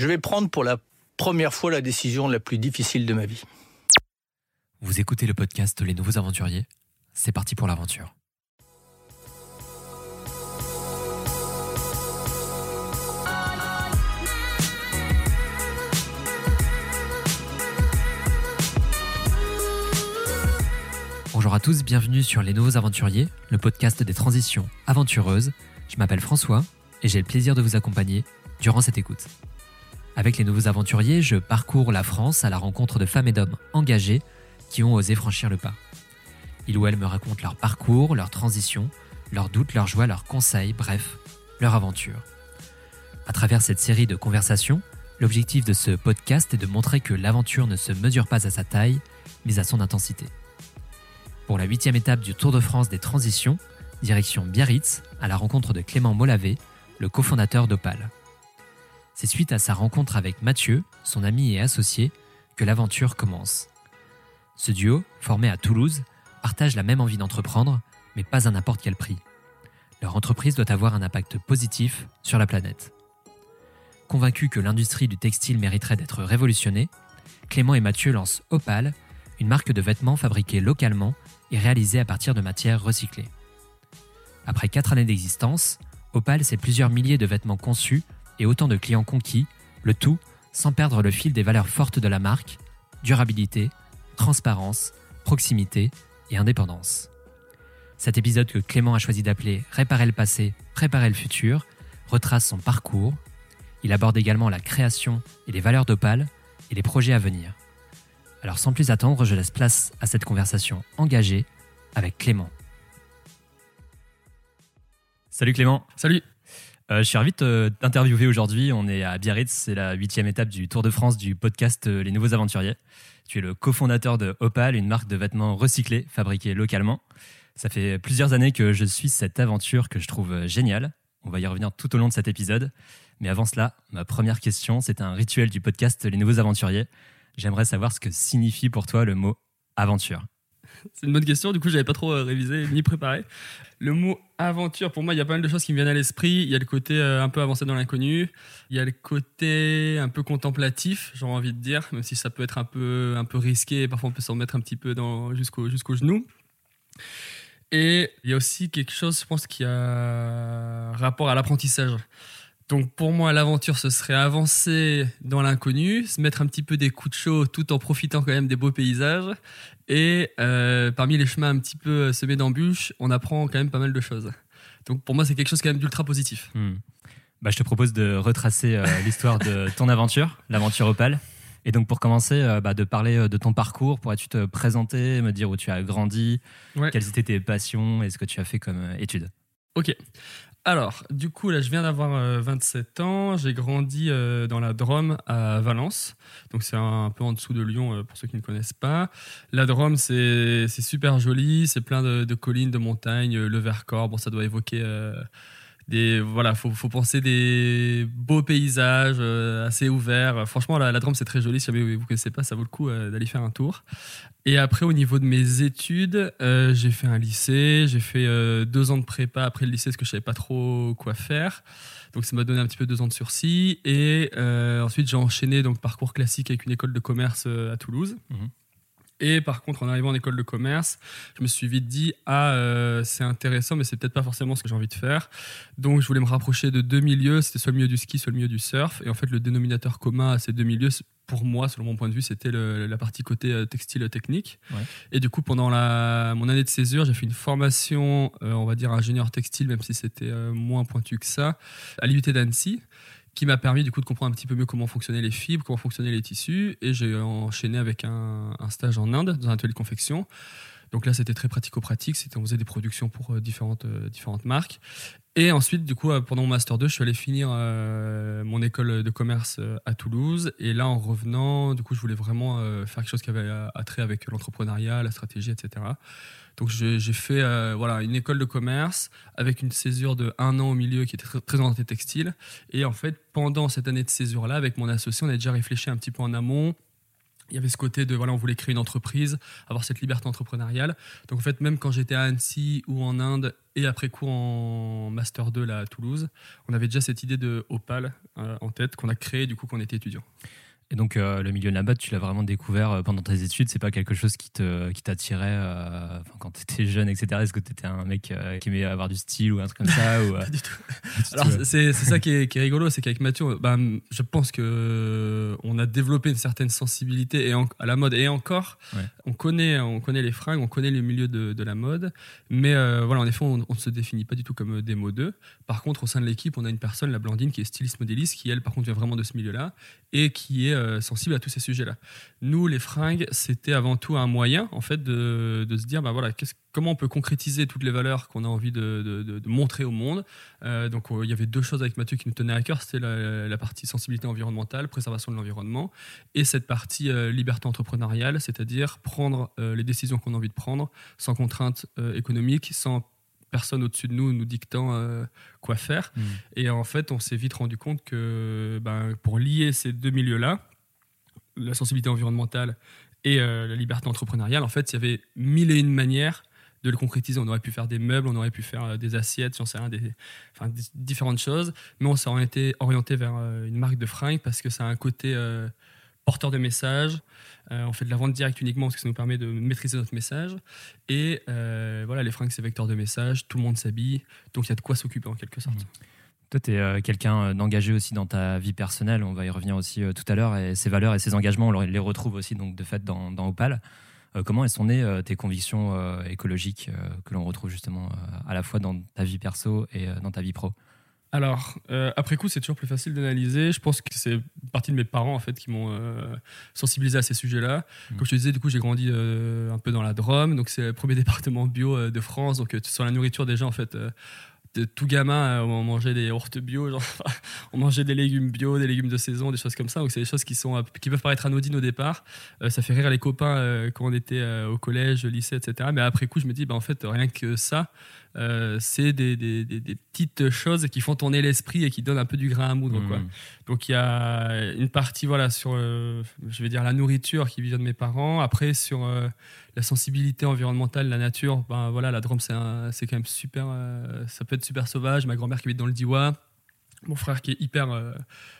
Je vais prendre pour la première fois la décision la plus difficile de ma vie. Vous écoutez le podcast Les Nouveaux Aventuriers C'est parti pour l'aventure. Bonjour à tous, bienvenue sur Les Nouveaux Aventuriers, le podcast des transitions aventureuses. Je m'appelle François et j'ai le plaisir de vous accompagner durant cette écoute. Avec les nouveaux aventuriers, je parcours la France à la rencontre de femmes et d'hommes engagés qui ont osé franchir le pas. Ils ou elles me racontent leur parcours, leur transition, leurs doutes, leurs joies, leurs conseils, bref, leur aventure. À travers cette série de conversations, l'objectif de ce podcast est de montrer que l'aventure ne se mesure pas à sa taille, mais à son intensité. Pour la huitième étape du Tour de France des transitions, direction Biarritz, à la rencontre de Clément Molavé, le cofondateur d'Opal. C'est suite à sa rencontre avec Mathieu, son ami et associé, que l'aventure commence. Ce duo, formé à Toulouse, partage la même envie d'entreprendre, mais pas à n'importe quel prix. Leur entreprise doit avoir un impact positif sur la planète. Convaincus que l'industrie du textile mériterait d'être révolutionnée, Clément et Mathieu lancent Opal, une marque de vêtements fabriquée localement et réalisée à partir de matières recyclées. Après quatre années d'existence, Opal, c'est plusieurs milliers de vêtements conçus et autant de clients conquis, le tout sans perdre le fil des valeurs fortes de la marque, durabilité, transparence, proximité et indépendance. Cet épisode que Clément a choisi d'appeler Réparer le passé, préparer le futur retrace son parcours. Il aborde également la création et les valeurs d'Opal et les projets à venir. Alors sans plus attendre, je laisse place à cette conversation engagée avec Clément. Salut Clément. Salut. Euh, je suis ravi de t'interviewer aujourd'hui. On est à Biarritz, c'est la huitième étape du Tour de France du podcast euh, Les Nouveaux Aventuriers. Tu es le cofondateur de Opal, une marque de vêtements recyclés fabriqués localement. Ça fait plusieurs années que je suis cette aventure que je trouve euh, géniale. On va y revenir tout au long de cet épisode. Mais avant cela, ma première question, c'est un rituel du podcast Les Nouveaux Aventuriers. J'aimerais savoir ce que signifie pour toi le mot aventure. C'est une bonne question. Du coup, j'avais pas trop euh, révisé ni préparé. Le mot aventure, pour moi, il y a pas mal de choses qui me viennent à l'esprit. Il y a le côté euh, un peu avancé dans l'inconnu. Il y a le côté un peu contemplatif, j'ai envie de dire, même si ça peut être un peu, un peu risqué. Parfois, on peut s'en mettre un petit peu jusqu'au, jusqu'au genou. Et il y a aussi quelque chose, je pense, qui a rapport à l'apprentissage. Donc pour moi, l'aventure, ce serait avancer dans l'inconnu, se mettre un petit peu des coups de chaud tout en profitant quand même des beaux paysages. Et euh, parmi les chemins un petit peu semés d'embûches, on apprend quand même pas mal de choses. Donc pour moi, c'est quelque chose quand même d'ultra positif. Hmm. Bah, je te propose de retracer euh, l'histoire de ton aventure, l'aventure Opal. Et donc pour commencer, euh, bah, de parler de ton parcours, pourrais-tu te présenter, me dire où tu as grandi, Ouais. quelles étaient tes passions et ce que tu as fait comme études Ok. Alors, du coup, là, je viens d'avoir euh, 27 ans. J'ai grandi euh, dans la Drôme à Valence. Donc, c'est un, peu en dessous de Lyon, euh, pour ceux qui ne connaissent pas. La Drôme, c'est super joli. C'est plein de, de collines, de montagnes. euh, Le Vercors, bon, ça doit évoquer Voilà, faut, faut penser des beaux paysages euh, assez ouverts. Franchement, la, Drôme, c'est très joli. Si jamais vous ne connaissez pas, ça vaut le coup euh, d'aller faire un tour. Et après, au niveau de mes études, euh, j'ai fait un lycée, j'ai fait deux ans de prépa après le lycée parce que je savais pas trop quoi faire. Donc ça m'a donné un petit peu deux ans de sursis. Et ensuite, j'ai enchaîné donc parcours classique avec une école de commerce à Toulouse. Mhm. Et par contre, en arrivant en école de commerce, je me suis vite dit ah euh, c'est intéressant, mais c'est peut-être pas forcément ce que j'ai envie de faire. Donc je voulais me rapprocher de deux milieux. C'était soit le milieu du ski, soit le milieu du surf. Et en fait, le dénominateur commun à ces deux milieux, pour moi, selon mon point de vue, c'était la partie côté euh, textile technique. Ouais. Et du coup, pendant la, mon année de césure, j'ai fait une formation, euh, on va dire ingénieur textile, même si c'était euh, moins pointu que ça, à l'IUT d'Annecy, qui m'a permis du coup de comprendre un petit peu mieux comment fonctionnaient les fibres, comment fonctionnaient les tissus. Et j'ai enchaîné avec un, un stage en Inde, dans un atelier de confection. Donc là, c'était très pratico-pratique. On faisait des productions pour euh, différentes, euh, différentes marques. Et ensuite, du coup, euh, pendant mon Master 2, je suis allé finir mon école de commerce à Toulouse. Et là, en revenant, du coup, je voulais vraiment faire quelque chose qui avait attrait avec l'entrepreneuriat, la stratégie, etc. Donc, j'ai fait voilà, une école de commerce avec une césure de un an au milieu qui était très, très orientée textile. Et en fait, pendant cette année de césure-là, avec mon associé, on a déjà réfléchi un petit peu en amont il y avait ce côté de voilà on voulait créer une entreprise avoir cette liberté entrepreneuriale. Donc en fait même quand j'étais à Annecy ou en Inde et après coup en master 2 là à Toulouse on avait déjà cette idée de Opal euh, en tête qu'on a créé du coup quand on était étudiant et donc, euh, le milieu de la mode, tu l'as vraiment découvert euh, pendant tes études. C'est pas quelque chose qui te qui t'attirait euh, quand tu étais jeune, etc. Est-ce que tu étais un mec qui aimait avoir du style ou un truc comme ça ou, Pas du tout. Alors, c'est ça qui est, qui est rigolo, c'est qu'avec Mathieu, bah, je pense que on a développé une certaine sensibilité et à la mode et encore, Ouais. on connaît on connaît les fringues, on connaît le milieu de, de la mode, mais voilà, en effet, on, on ne se définit pas du tout comme des modeux. Par contre, au sein de l'équipe, on a une personne, la Blandine, qui est styliste modéliste, qui elle, par contre, vient vraiment de ce milieu-là et qui est euh, sensible à tous ces sujets-là. Nous, les fringues, c'était avant tout un moyen, en fait, de, de se dire, bah voilà, comment on peut concrétiser toutes les valeurs qu'on a envie de, de- montrer au monde. Euh, donc, euh, il y avait deux choses avec Mathieu qui nous tenaient à cœur, c'était la, la partie sensibilité environnementale, préservation de l'environnement, et cette partie euh, liberté entrepreneuriale, c'est-à-dire prendre euh, les décisions qu'on a envie de prendre sans contrainte économique, sans personne au-dessus de nous nous dictant euh, quoi faire. Mm. Et en fait, on s'est vite rendu compte que ben, pour lier ces deux milieux-là, la sensibilité environnementale et euh, la liberté entrepreneuriale, en fait, il y avait mille et une manières de le concrétiser. On aurait pu faire des meubles, on aurait pu faire euh, des assiettes, j'en sais rien, des, différentes choses. Mais on s'est orienté, orienté vers euh, une marque de fringues parce que ça a un côté porteur de message. Euh, on fait de la vente directe uniquement parce que ça nous permet de maîtriser notre message. Et voilà, les fringues, c'est vecteur de message. Tout le monde s'habille. Donc il y a de quoi s'occuper en quelque sorte. Toi, tu es quelqu'un euh, d'engagé aussi dans ta vie personnelle. On va y revenir aussi euh, tout à l'heure. Et ces valeurs et ces engagements, on les retrouve aussi donc de fait dans, dans Opal. Euh, comment elles sont nées euh, tes convictions euh, écologiques euh, que l'on retrouve justement euh, à la fois dans ta vie perso et euh, dans ta vie pro? Alors, euh, après coup, c'est toujours plus facile d'analyser. Je pense que c'est partie de mes parents en fait qui m'ont euh, sensibilisé à ces sujets-là. Mhm. Comme je te disais, du coup, j'ai grandi euh, un peu dans la Drôme, donc c'est le premier département bio euh, de France. Donc euh, sur la nourriture déjà, en fait. De tout gamin, euh, on mangeait des yaourts bio, on mangeait des légumes bio, des légumes de saison, des choses comme ça. Donc c'est des choses qui sont qui peuvent paraître anodines au départ. Euh, ça fait rire les copains euh, quand on était au collège, au lycée, etc. Mais après coup, je me dis, bah, en fait, rien que ça, euh, c'est des, des- des- des petites choses qui font tourner l'esprit et qui donnent un peu du grain à moudre. Quoi. Mm. Donc il y a une partie voilà sur euh, je vais dire la nourriture qui vient de mes parents. Après sur euh, la sensibilité environnementale, la nature. Ben voilà la Drôme c'est quand même super. ça peut être super sauvage. Ma grand-mère qui habite dans le Diois. Mon frère qui est hyper euh,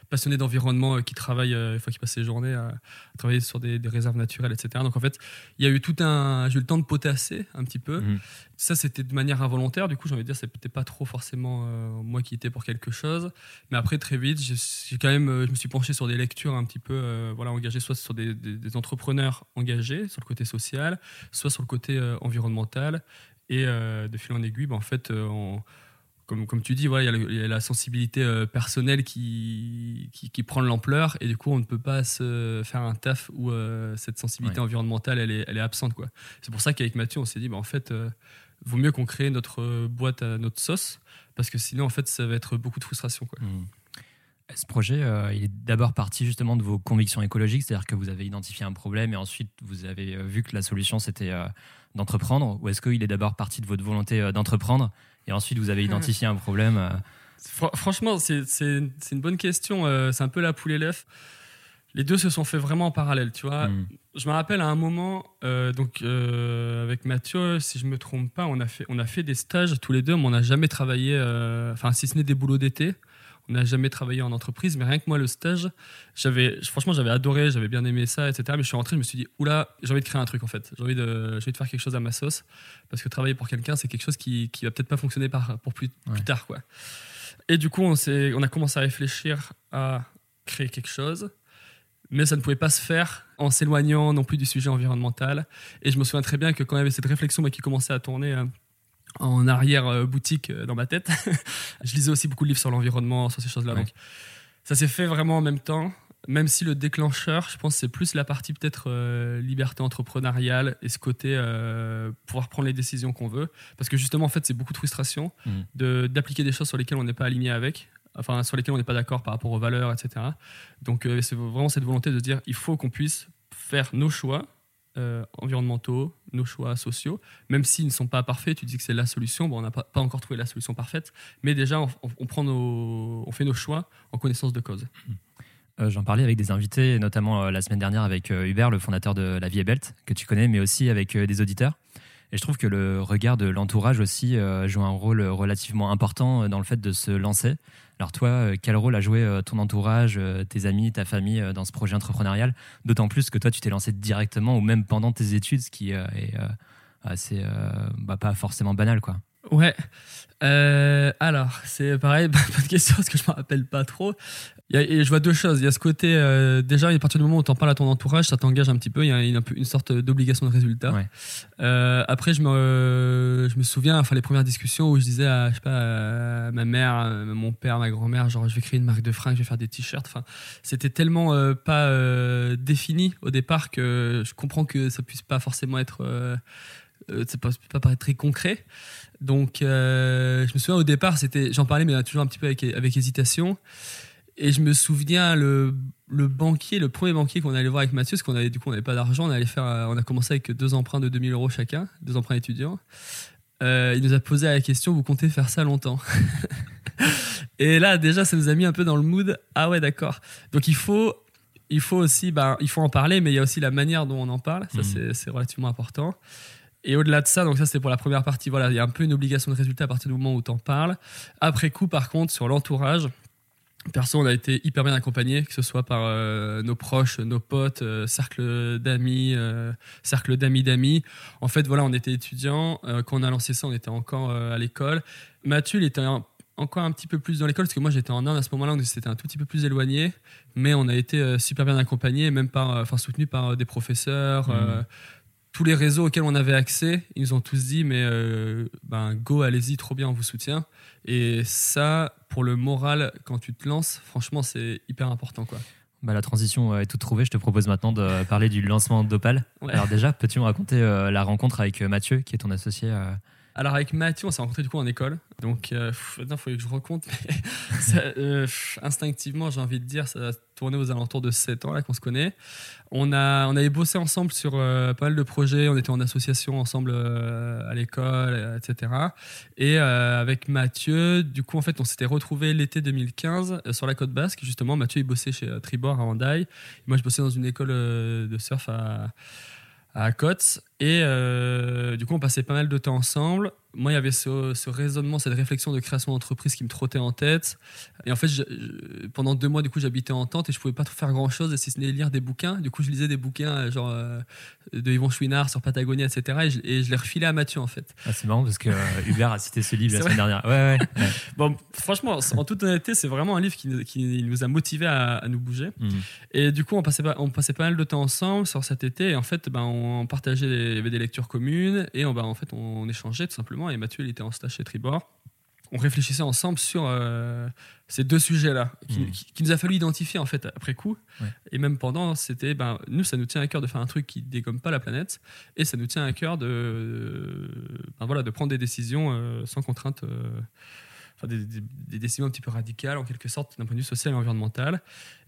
passionné d'environnement, euh, qui travaille, euh, une fois qu'il passe ses journées à, à travailler sur des, des réserves naturelles, etc. Donc en fait, il y a eu tout un. J'ai eu le temps de potasser un petit peu. Mhm. Ça, c'était de manière involontaire. Du coup, j'ai envie de dire, peut-être pas trop forcément euh, moi qui étais pour quelque chose. Mais après, très vite, j'ai quand même, je me suis penché sur des lectures un petit peu, voilà, engagées, soit sur des, des- des entrepreneurs engagés sur le côté social, soit sur le côté environnemental. Et de fil en aiguille, ben, en fait, on- comme, comme tu dis, voilà, il y a y, la sensibilité euh, personnelle qui, qui, qui prend de l'ampleur. Et du coup, on ne peut pas se faire un taf où euh, cette sensibilité Ouais. environnementale, elle est, elle est absente. quoi. C'est pour ça qu'avec Mathieu, on s'est dit, ben, en fait, euh, vaut mieux qu'on crée notre boîte à notre sauce. Parce que sinon, en fait, ça va être beaucoup de frustration. Quoi. Mm. Ce projet, euh, il est d'abord parti justement de vos convictions écologiques, c'est-à-dire que vous avez identifié un problème et ensuite vous avez vu que la solution c'était euh, d'entreprendre, ou est-ce qu'il est d'abord parti de votre volonté euh, d'entreprendre et ensuite vous avez identifié un problème euh, Fr- franchement, c'est une bonne question. euh, c'est un peu la poule et l'œuf. Les deux se sont faits vraiment en parallèle, tu vois. mm, Je me rappelle à un moment, euh, donc euh, avec Mathieu, si je me trompe pas, on a fait, on a fait des stages tous les deux, mais on n'a jamais travaillé, euh, enfin si ce n'est des boulots d'été, n'a jamais travaillé en entreprise. Mais rien que moi, le stage, j'avais, franchement, j'avais adoré, j'avais bien aimé ça, etc. Mais je suis rentré, je me suis dit, oula, j'ai envie de créer un truc en fait. J'ai envie de, envie de faire quelque chose à ma sauce, parce que travailler pour quelqu'un, c'est quelque chose qui, qui va peut-être pas fonctionner par, pour plus, Ouais. plus tard, quoi. Et du coup, on, on a commencé à réfléchir à créer quelque chose mais ça ne pouvait pas se faire en s'éloignant non plus du sujet environnemental. Et je me souviens très bien que quand il y avait cette réflexion moi, qui commençait à tourner euh, en arrière euh, boutique euh, dans ma tête, je lisais aussi beaucoup de livres sur l'environnement, sur ces choses-là. Ouais. Donc ça s'est fait vraiment en même temps. Même si le déclencheur, je pense, c'est plus la partie peut-être euh, liberté entrepreneuriale et ce côté euh, pouvoir prendre les décisions qu'on veut. Parce que justement, en fait, c'est beaucoup de frustration Mhm. de- d'appliquer des choses sur lesquelles on n'est pas aligné avec, enfin sur lesquelles on n'est pas d'accord par rapport aux valeurs, etc. Donc euh, c'est vraiment cette volonté de dire il faut qu'on puisse faire nos choix euh, environnementaux, nos choix sociaux, même s'ils ne sont pas parfaits. Tu dis que c'est la solution. Bon, on n'a pas, encore trouvé la solution parfaite, mais déjà on, fait nos choix en connaissance de cause. Euh, J'en parlais avec des invités, notamment euh, la semaine dernière avec Hubert, le fondateur de La Vie est Belt, que tu connais, mais aussi avec des auditeurs. Et je trouve que le regard de l'entourage aussi joue un rôle relativement important dans le fait de se lancer. Alors toi, euh, quel rôle a joué euh, ton entourage, euh, tes amis, ta famille dans ce projet entrepreneurial? D'autant plus que toi, tu t'es lancé directement ou même pendant tes études, ce qui est assez, bah, pas forcément banal, quoi. Ouais. Euh, alors, c'est pareil, bonne question parce que je me rappelle pas trop. Il y a- et je vois deux choses. Il y a ce côté, euh, déjà, à partir du moment où tu en parles à ton entourage, ça t'engage un petit peu. Il y a une, sorte d'obligation de résultat. Ouais. Euh, après, je me, je me souviens, enfin, les premières discussions où je disais à, je sais pas, à ma mère, à mon père, ma grand-mère, genre, je vais créer une marque de fringues, je vais faire des t-shirts. Enfin, c'était tellement euh, pas euh, défini au départ que je comprends que ça puisse pas forcément être, euh, euh, ça peut pas paraître très concret. Donc, euh, je me souviens au départ, c'était, j'en parlais, mais toujours un petit peu avec, avec hésitation. Et je me souviens le, le banquier, le premier banquier qu'on allait voir avec Mathieu, parce qu'on avait du coup on n'avait pas d'argent, on allait faire, euh, on a commencé avec deux emprunts de 2000 euros chacun, deux emprunts étudiants. Euh, il nous a posé la question, vous comptez faire ça longtemps? Et là déjà, ça nous a mis un peu dans le mood. Ah ouais, d'accord. Donc il faut, il faut aussi, ben, il faut en parler, mais il y a aussi la manière dont on en parle. Ça c'est- c'est relativement important. Et au-delà de ça, donc ça c'était pour la première partie, voilà, il y a un peu une obligation de résultat à partir du moment où tu en parles. Après coup, par contre, sur l'entourage, perso, on a été hyper bien accompagnés, que ce soit par euh, nos proches, nos potes, euh, cercle d'amis, euh, cercle d'amis d'amis. En fait, voilà, on était étudiants. euh, quand on a lancé ça, on était encore euh, à l'école. Mathieu, il était un- encore un petit peu plus dans l'école, parce que moi j'étais en Inde à ce moment-là, donc c'était un tout petit peu plus éloigné. Mais on a été super bien accompagnés, même par, enfin soutenu par des professeurs. Mhm. Tous les réseaux auxquels on avait accès, ils nous ont tous dit mais euh, ben go, allez-y, trop bien, on vous soutient. Et ça, pour le moral, quand tu te lances, franchement, c'est hyper important quoi. Bah, la transition euh, est toute trouvée. Je te propose maintenant de parler du lancement d'Opal. Ouais. Alors déjà, peux-tu me raconter euh, la rencontre avec Mathieu, qui est ton associé euh, Alors avec Mathieu, on s'est rencontrés du coup en école. Donc euh, il faut que je ça, euh, instinctivement, j'ai envie de dire, ça a tourné aux alentours de 7 ans là qu'on se connaît. On, a, on avait bossé ensemble sur euh, pas mal de projets. On était en association ensemble euh, à l'école, etc. Et avec Mathieu, du coup, en fait, on s'était retrouvés l'été 2015 euh, sur la côte basque. Justement, Mathieu, il bossait chez Tribord à Hendaye. Moi, je bossais dans une école de surf à, à Côte. Et euh, du coup, on passait pas mal de temps ensemble. Moi, il y avait ce, ce raisonnement, cette réflexion de création d'entreprise qui me trottait en tête. Et en fait, je- je- pendant deux mois, du coup, j'habitais en tente et je pouvais pas trop faire grand chose, si ce n'est lire des bouquins. Du coup, je lisais des bouquins, euh, genre euh, de Yvon Chouinard sur Patagonia, etc. Et je, et je les refilais à Mathieu, en fait. ah, C'est marrant parce que euh, Hubert a cité ce livre la semaine dernière. Ouais, ouais. ouais. Bon, franchement, en toute honnêteté, c'est vraiment un livre qui, nous- qui nous a motivés à, à nous bouger. Mhm. Et du coup, on passait, pas, on passait pas mal de temps ensemble sur cet été. Et en fait, ben, on partageait, il y avait des lectures communes. Et on, ben, en fait, on, échangeait tout simplement. Et Mathieu, il était en stage chez Tribord. On réfléchissait ensemble sur euh, ces deux sujets-là, qui, Mhm. qui- qui nous a fallu identifier en fait après coup. Ouais. Et même pendant, c'était, ben, nous, ça nous tient à cœur de faire un truc qui dégomme pas la planète. Et ça nous tient à cœur de, ben, voilà, de prendre des décisions euh, sans contrainte. euh, enfin, des, des- des décisions un petit peu radicales en quelque sorte d'un point de vue social et environnemental.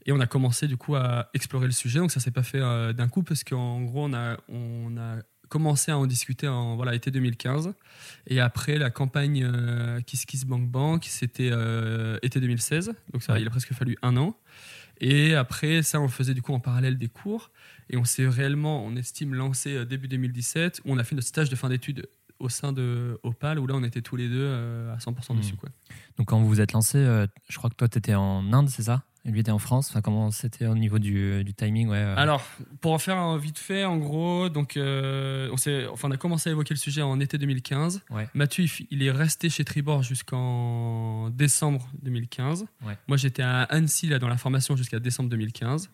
Et on a commencé du coup à explorer le sujet. Donc ça s'est pas fait euh, d'un coup parce qu'en gros on a, on a commencé à en discuter en voilà, été 2015. Et après la campagne euh, Kiss Kiss Bank Bank, c'était euh, été 2016. Donc ça, il a presque fallu un an. Et après ça, on faisait du coup en parallèle des cours. Et on s'est réellement, on estime, lancé euh, début 2017 où on a fait notre stage de fin d'études au sein de Opal où là on était tous les deux à 100% Mhm. dessus. Quoi. Donc quand vous vous êtes lancé, je crois que toi, tu étais en Inde, c'est ça? Et lui était en France. Enfin, comment c'était au niveau du, du timing ouais, euh, Alors, pour en faire un vite fait, en gros, donc, euh, on, enfin, on a commencé à évoquer le sujet en été 2015. Ouais. Mathieu, il est resté chez Tribord jusqu'en décembre 2015. Ouais. Moi, j'étais à Annecy là, dans la formation jusqu'à décembre 2015.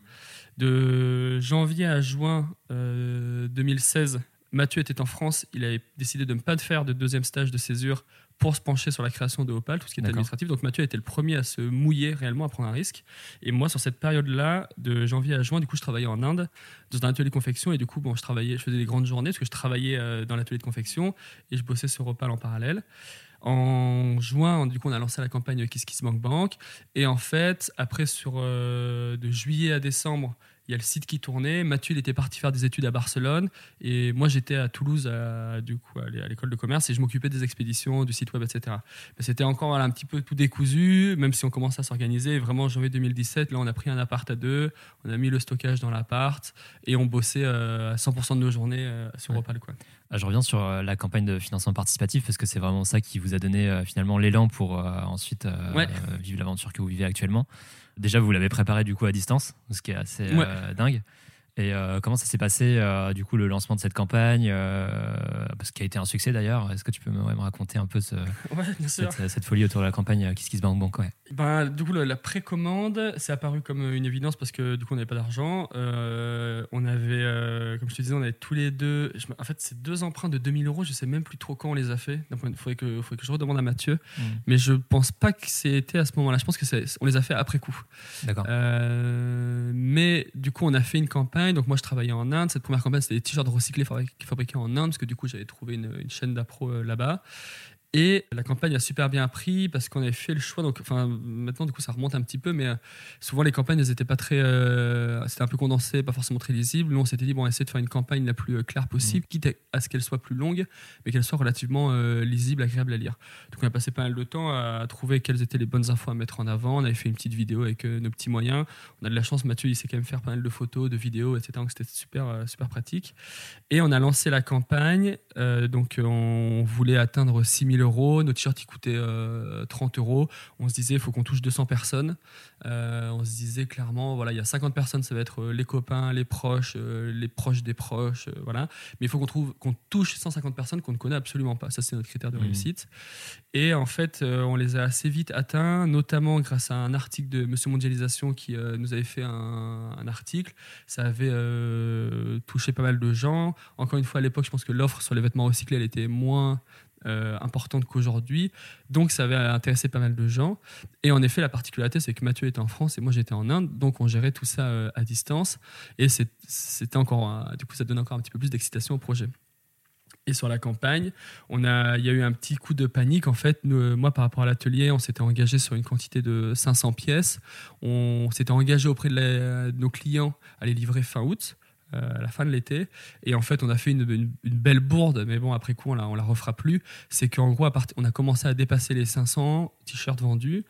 De janvier à juin euh, 2016, Mathieu était en France. Il avait décidé de ne pas faire de deuxième stage de césure pour se pencher sur la création de Opal, tout ce qui est administratif. Donc Mathieu était le premier à se mouiller réellement, à prendre un risque. Et moi, sur cette période-là, de janvier à juin, du coup, je travaillais en Inde dans un atelier de confection. Et du coup, bon, je travaillais, je faisais des grandes journées parce que je travaillais euh, dans l'atelier de confection et je bossais sur Opal en parallèle. En juin, du coup, on a lancé la campagne Kiss Kiss Bank Bank. Et en fait, après, sur euh, de juillet à décembre, il y a le site qui tournait. Mathieu, il était parti faire des études à Barcelone. Et moi, j'étais à Toulouse, à, du coup, à l'école de commerce, et je m'occupais des expéditions, du site web, etc. C'était encore un petit peu tout décousu, même si on commençait à s'organiser. Vraiment, janvier 2017, là, on a pris un appart à deux, on a mis le stockage dans l'appart, et on bossait à 100% de nos journées sur Opal. Quoi. Ah, je reviens sur euh, la campagne de financement participatif parce que c'est vraiment ça qui vous a donné euh, finalement l'élan pour euh, ensuite vivre l'aventure que vous vivez actuellement. Déjà, vous l'avez préparé du coup à distance, ce qui est assez dingue. Et euh, comment ça s'est passé, euh, du coup, le lancement de cette campagne euh, Parce qu'il a été un succès d'ailleurs. Est-ce que tu peux me, raconter un peu ce, cette, folie autour de la campagne Kiss Kiss Bank Bank ouais? ben, Du coup, la, précommande, c'est apparu comme une évidence parce que du coup, on n'avait pas d'argent. on avait, comme je te disais, on avait tous les deux. en fait, c'est deux emprunts de 2000 euros. Je sais même plus trop quand on les a fait. Il faudrait que, faudrait que je redemande à Mathieu. Mmh. Mais je pense pas que c'était à ce moment-là. Je pense que on les a fait après coup. D'accord. mais du coup, on a fait une campagne donc moi, je travaillais en Inde. Cette première campagne, c'était des t-shirts recyclés fabriqués en Inde, parce que du coup, j'avais trouvé une, chaîne d'appro euh, là-bas. Et la campagne a super bien pris parce qu'on avait fait le choix. Donc, enfin, maintenant, du coup, ça remonte un petit peu, mais euh, souvent les campagnes, elles étaient pas très. Euh, c'était un peu condensé, pas forcément très lisible. Nous, on s'était dit, bon, on va essayer de faire une campagne la plus euh, claire possible, mmh. quitte à ce qu'elle soit plus longue, mais qu'elle soit relativement lisible, agréable à lire. Donc, on a passé pas mal de temps à trouver quelles étaient les bonnes infos à mettre en avant. On avait fait une petite vidéo avec nos petits moyens. On a de la chance, Mathieu, il sait quand même faire pas mal de photos, de vidéos, etc. Donc, c'était super, super pratique. Et on a lancé la campagne. donc, on voulait atteindre 6000 euros. Notre t-shirt, il coûtait 30 euh, euros. On se disait, il faut qu'on touche 200 personnes. Euh, on se disait clairement, voilà, il y a 50 personnes, ça va être euh, les copains, les proches, les proches des proches, voilà. Mais il faut qu'on trouve, qu'on touche 150 personnes qu'on ne connaît absolument pas. Ça, c'est notre critère de mmh. réussite. Et en fait, on les a assez vite atteints, notamment grâce à un article de Monsieur Mondialisation qui nous avait fait un, un, article. Ça avait touché pas mal de gens. Encore une fois, à l'époque, je pense que l'offre sur les vêtements recyclés, elle était moins euh, importante qu'aujourd'hui. Donc ça avait intéressé pas mal de gens. Et en effet, la particularité, c'est que Mathieu était en France et moi j'étais en Inde. Donc on gérait tout ça euh, à distance. Et c'était encore, du coup, ça donne encore un petit peu plus d'excitation au projet. Et sur la campagne, on a, il y a eu un petit coup de panique. En fait, moi, par rapport à l'atelier, on s'était engagé sur une quantité de 500 pièces. On s'était engagé auprès de, nos clients à les livrer fin août. Euh, à la fin de l'été. Et en fait, on a fait une, belle bourde, mais bon, après coup, on la, on la refera plus. C'est qu'en gros, à on a commencé à dépasser les 500 t-shirts vendus.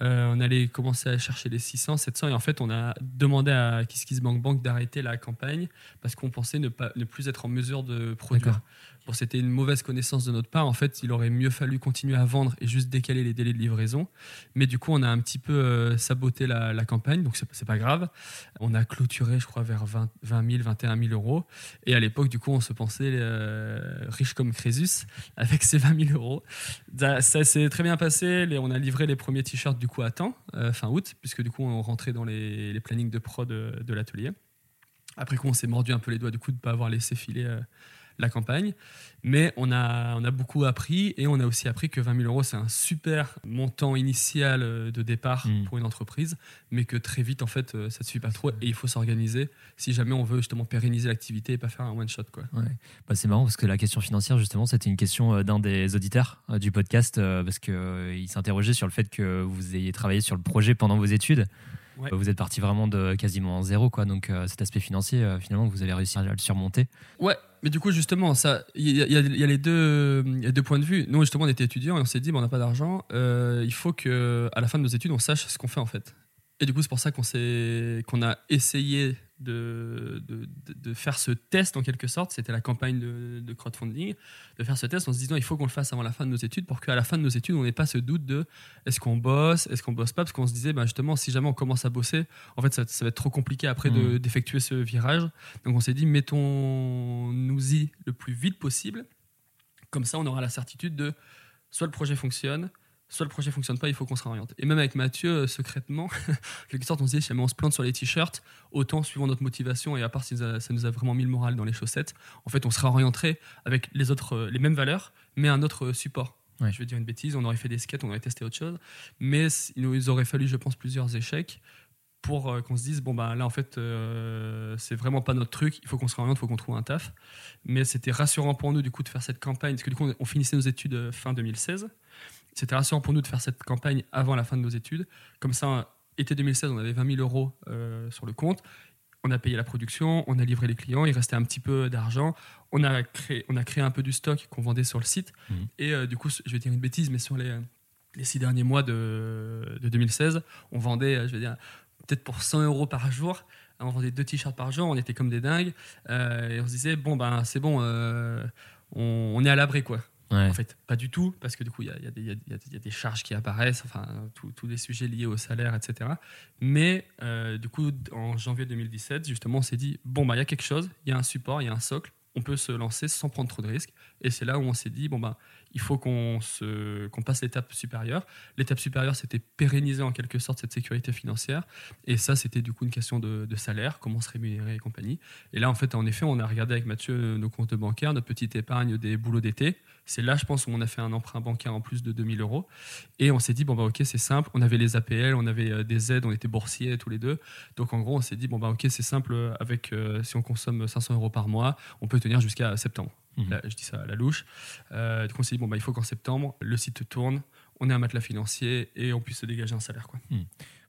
Euh, on allait commencer à chercher les 600, 700. Et en fait, on a demandé à KissKissBankBank Bank d'arrêter la campagne parce qu'on pensait ne, pas, ne plus être en mesure de produire c'était une mauvaise connaissance de notre part. En fait, il aurait mieux fallu continuer à vendre et juste décaler les délais de livraison. Mais du coup, on a un petit peu euh, saboté la, campagne, donc c'est pas grave. On a clôturé, je crois, vers 20, 000, 21 000 euros. Et à l'époque, du coup, on se pensait euh, riche comme Crésus avec ces 20 000 euros. Ça, s'est très bien passé. on a livré les premiers t-shirts du coup à temps, euh, fin août, puisque du coup, on rentrait dans les, plannings de prod de, l'atelier. Après coup, on s'est mordu un peu les doigts du coup de ne pas avoir laissé filer la campagne. Mais on a, on a beaucoup appris et on a aussi appris que 20 000 euros, c'est un super montant initial euh, de départ mm. pour une entreprise, mais que très vite, en fait, euh, ça ne suffit pas trop et il faut s'organiser si jamais on veut justement pérenniser l'activité et pas faire un one-shot. Quoi. Bah, c'est marrant parce que la question financière, justement, c'était une question euh, d'un des auditeurs du podcast parce qu'il s'interrogeait sur le fait que vous ayez travaillé sur le projet pendant vos études. Vous êtes parti vraiment de quasiment zéro, quoi. Donc cet aspect financier, finalement, vous avez réussi à le surmonter. Ouais, mais du coup, justement, ça, il y, a les deux, deux points de vue. Nous, justement, on était étudiants et on s'est dit, bon, on n'a pas d'argent. Euh, il faut que, à la fin de nos études, on sache ce qu'on fait en fait. Et du coup, c'est pour ça qu'on qu'on a essayé de, de, de, faire ce test en quelque sorte. C'était la campagne de, crowdfunding, de faire ce test en se disant il faut qu'on le fasse avant la fin de nos études pour qu'à la fin de nos études, on n'ait pas ce doute de est-ce qu'on bosse, est-ce qu'on bosse pas, parce qu'on se disait ben justement si jamais on commence à bosser, en fait ça, va être trop compliqué après mmh. d'effectuer ce virage. Donc on s'est dit mettons-nous-y le plus vite possible. Comme ça, on aura la certitude de soit le projet fonctionne, soit le projet fonctionne pas, il faut qu'on se réoriente. Et même avec Mathieu, euh, secrètement, quelque sorte, on se dit, si jamais on se plante sur les t-shirts, autant suivant notre motivation, et à part si ça, nous a vraiment mis le moral dans les chaussettes, en fait, on se réorienterait avec les, autres, euh, les mêmes valeurs, mais un autre support. Je vais dire une bêtise, on aurait fait des skates, on aurait testé autre chose, mais il nous aurait fallu, je pense, plusieurs échecs pour euh, qu'on se dise bon bah là en fait c'est vraiment pas notre truc il faut qu'on se réoriente il faut qu'on trouve un taf mais c'était rassurant pour nous du coup de faire cette campagne parce que du coup on finissait nos études fin 2016 c'était rassurant pour nous de faire cette campagne avant la fin de nos études. Comme ça, été 2016, on avait 20 000 euros euh, sur le compte. on a payé la production, on a livré les clients, il restait un petit peu d'argent. On a créé, on a créé un peu du stock qu'on vendait sur le site. Mhm. Et euh, du coup, je vais dire une bêtise, mais sur les, les six derniers mois de, de 2016, on vendait, euh, je vais dire, peut-être pour 100 euros par jour. On vendait deux t-shirts par jour, on était comme des dingues. Euh, et on se disait, bon, ben c'est bon, on, on est à l'abri, quoi. En fait, pas du tout, parce que du coup, il y a, des- charges qui apparaissent, enfin, tous tous les sujets liés au salaire, etc. Mais euh, du coup, en janvier 2017, justement, on s'est dit, bon, bah, il y a quelque chose, il y a un support, il y a un socle, on peut se lancer sans prendre trop de risques. Et c'est là où on s'est dit, bon, bah, il faut qu'on se- qu'on passe l'étape supérieure. L'étape supérieure, c'était pérenniser en quelque sorte cette sécurité financière. Et ça, c'était du coup une question de, salaire, comment se rémunérer et compagnie. Et là, en fait, en effet, on a regardé avec Mathieu euh, nos comptes bancaires, notre petite épargne des boulots d'été. C'est là, je pense, où on a fait un emprunt bancaire en plus de 2000 euros. Et on s'est dit, bon, bah, ok, c'est simple. On avait les APL, on avait euh, des aides, on était boursiers tous les deux. Donc, en gros, on s'est dit, bon, bah, ok, c'est simple. euh, Avec, si on consomme 500 euros par mois, on peut tenir jusqu'à septembre. Mhm. Là, je dis ça à la louche. Euh, donc, on s'est dit, bon, bah, il faut qu'en septembre, le site tourne, on ait un matelas financier et on puisse se dégager un salaire. Quoi.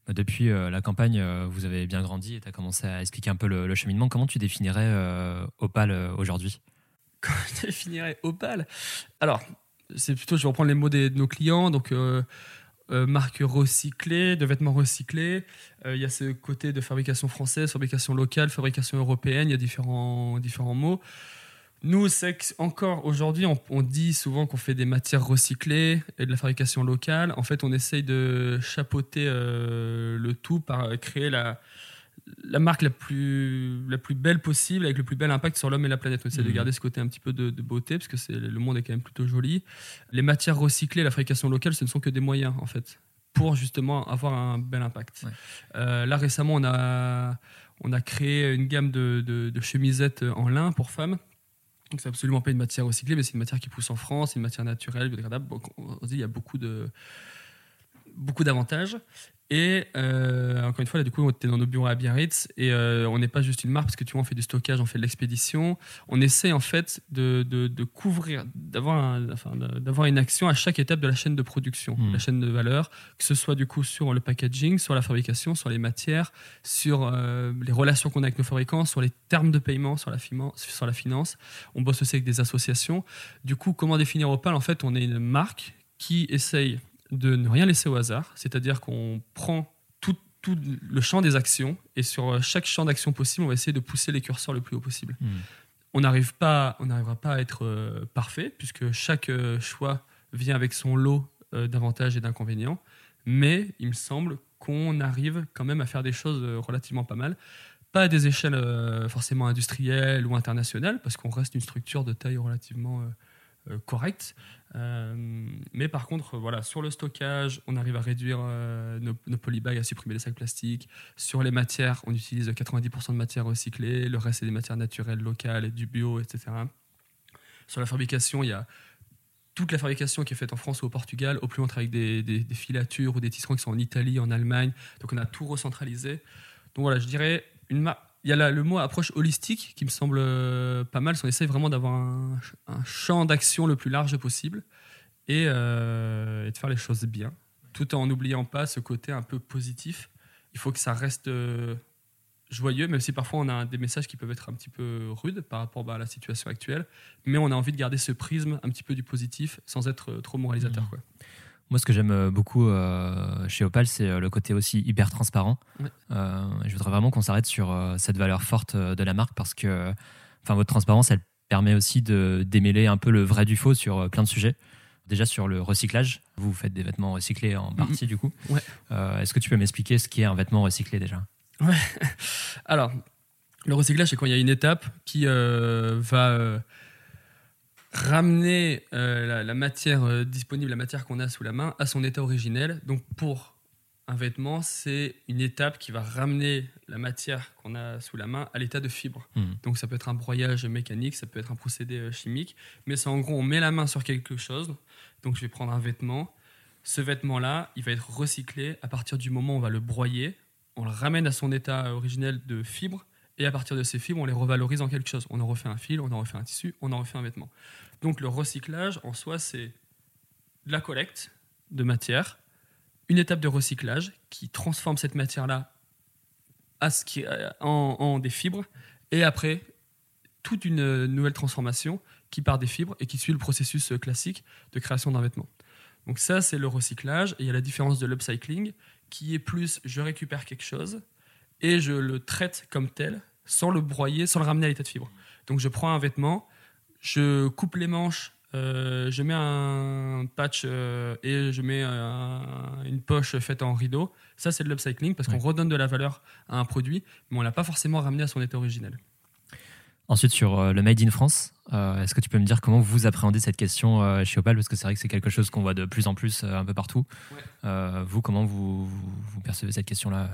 Bah, Depuis euh, la campagne, euh, vous avez bien grandi et tu as commencé à expliquer un peu le, le cheminement. Comment tu définirais euh, Opal aujourd'hui? Comment je définirais Opal? Alors, c'est plutôt, je vais reprendre les mots des- de nos clients. Donc, marque recyclée, de vêtements recyclés. Euh, Il y a ce côté de fabrication française, fabrication locale, fabrication européenne. Il y a différents, différents mots. Nous, c'est que encore aujourd'hui, on, on dit souvent qu'on fait des matières recyclées et de la fabrication locale. En fait, on essaye de chapeauter euh, le tout par créer la, la marque la plus, la plus belle possible, avec le plus bel impact sur l'homme et la planète. On essaie de Mhm. garder ce côté un petit peu de, de beauté, parce que c'est, le monde est quand même plutôt joli. Les matières recyclées, la fabrication locale, ce ne sont que des moyens, en fait, pour justement avoir un bel impact. Ouais. Euh, là, récemment, on a, on a créé une gamme de, de- de chemisettes en lin pour femmes. Donc, c'est absolument pas une matière recyclée, mais c'est une matière qui pousse en France, une matière naturelle, biodégradable. Donc, on dit, il y a beaucoup de beaucoup d'avantages. Et euh, encore une fois, là, du coup, on était dans nos bureaux à Biarritz et euh, on n'est pas juste une marque parce que tu vois, on fait du stockage, on fait de l'expédition. On essaie en fait de, de, de couvrir, d'avoir un- enfin, d'avoir une action à chaque étape de la chaîne de production, Mhm. la chaîne de valeur, que ce soit du coup sur le packaging, sur la fabrication, sur les matières, sur euh, les relations qu'on a avec nos fabricants, sur les termes de paiement, sur la, fiman- sur la finance. On bosse aussi avec des associations. Du coup, comment définir Opal En fait, on est une marque qui essaye de ne rien laisser au hasard, c'est-à-dire qu'on prend tout, tout le champ des actions et sur chaque champ d'action possible, on va essayer de pousser les curseurs le plus haut possible. Mhm. On n'arrive pas, on n'arrivera pas à être euh, parfait puisque chaque euh, choix vient avec son lot euh, d'avantages et d'inconvénients, mais il me semble qu'on arrive quand même à faire des choses euh, relativement pas mal. Pas à des échelles euh, forcément industrielles ou internationales, parce qu'on reste une structure de taille relativement euh, euh, correcte. Euh, mais par contre, euh, voilà, sur le stockage, on arrive à réduire euh, nos, polybags, à supprimer les sacs plastiques. Sur les matières, on utilise 90% de matières recyclées. Le reste, c'est des matières naturelles, locales, du bio, etc. Sur la fabrication, il y a toute la fabrication qui est faite en France ou au Portugal. Au plus, on travaille avec des, filatures ou des tisserands qui sont en Italie, en Allemagne. Donc, on a tout recentralisé. Donc, voilà, je dirais une marque. Il y a le mot approche holistique qui me semble euh, pas mal. On essaye vraiment d'avoir un, un champ d'action le plus large possible et, euh, et de faire les choses bien, tout en n'oubliant pas ce côté un peu positif. Il faut que ça reste euh, joyeux, même si parfois on a des messages qui peuvent être un petit peu rudes par rapport bah, à la situation actuelle, mais on a envie de garder ce prisme un petit peu du positif sans être trop moralisateur. Mhm. Quoi. Moi, ce que j'aime euh, beaucoup euh, chez Opal, c'est euh, le côté aussi hyper transparent. Ouais. Euh, je voudrais vraiment qu'on s'arrête sur euh, cette valeur forte de la marque parce que enfin, votre transparence, elle permet aussi de démêler un peu le vrai du faux sur plein de sujets. Déjà sur le recyclage, vous, faites des vêtements recyclés en partie du coup. Ouais. Est-ce que tu peux m'expliquer ce qu'est un vêtement recyclé déjà? Alors, le recyclage, c'est quand il y a une étape qui va ramener euh, la, la matière euh, disponible, la matière qu'on a sous la main, à son état originel. Donc, pour un vêtement, c'est une étape qui va ramener la matière qu'on a sous la main à l'état de fibre. Mhm. Donc, ça peut être un broyage mécanique, ça peut être un procédé euh, chimique, mais c'est en gros, on met la main sur quelque chose. Donc, je vais prendre un vêtement. Ce vêtement-là, il va être recyclé à partir du moment où on va le broyer on le ramène à son état originel de fibre, et à partir de ces fibres, on les revalorise en quelque chose. On en refait un fil, on en refait un tissu, on en refait un vêtement. Donc le recyclage, en soi, c'est de la collecte de matière, une étape de recyclage qui transforme cette matière-là qui, en, en des fibres, et après, toute une nouvelle transformation qui part des fibres et qui suit le processus classique de création d'un vêtement. Donc ça, c'est le recyclage. Et il y a la différence de l'upcycling, qui est plus je récupère quelque chose et je le traite comme tel, sans le broyer, sans le ramener à l'état de fibre. Donc je prends un vêtement, je coupe les manches, euh, je mets un patch euh, et je mets une poche faite en rideau. Ça, c'est de l'upcycling parce qu'on redonne de la valeur à un produit, mais on l'a pas forcément ramené à son état originel. Ensuite, sur euh, le Made in France, euh, est-ce que tu peux me dire comment vous appréhendez cette question euh, chez Opal? Parce que c'est vrai que c'est quelque chose qu'on voit de plus en plus un peu partout. vous, comment vous, vous percevez cette question-là?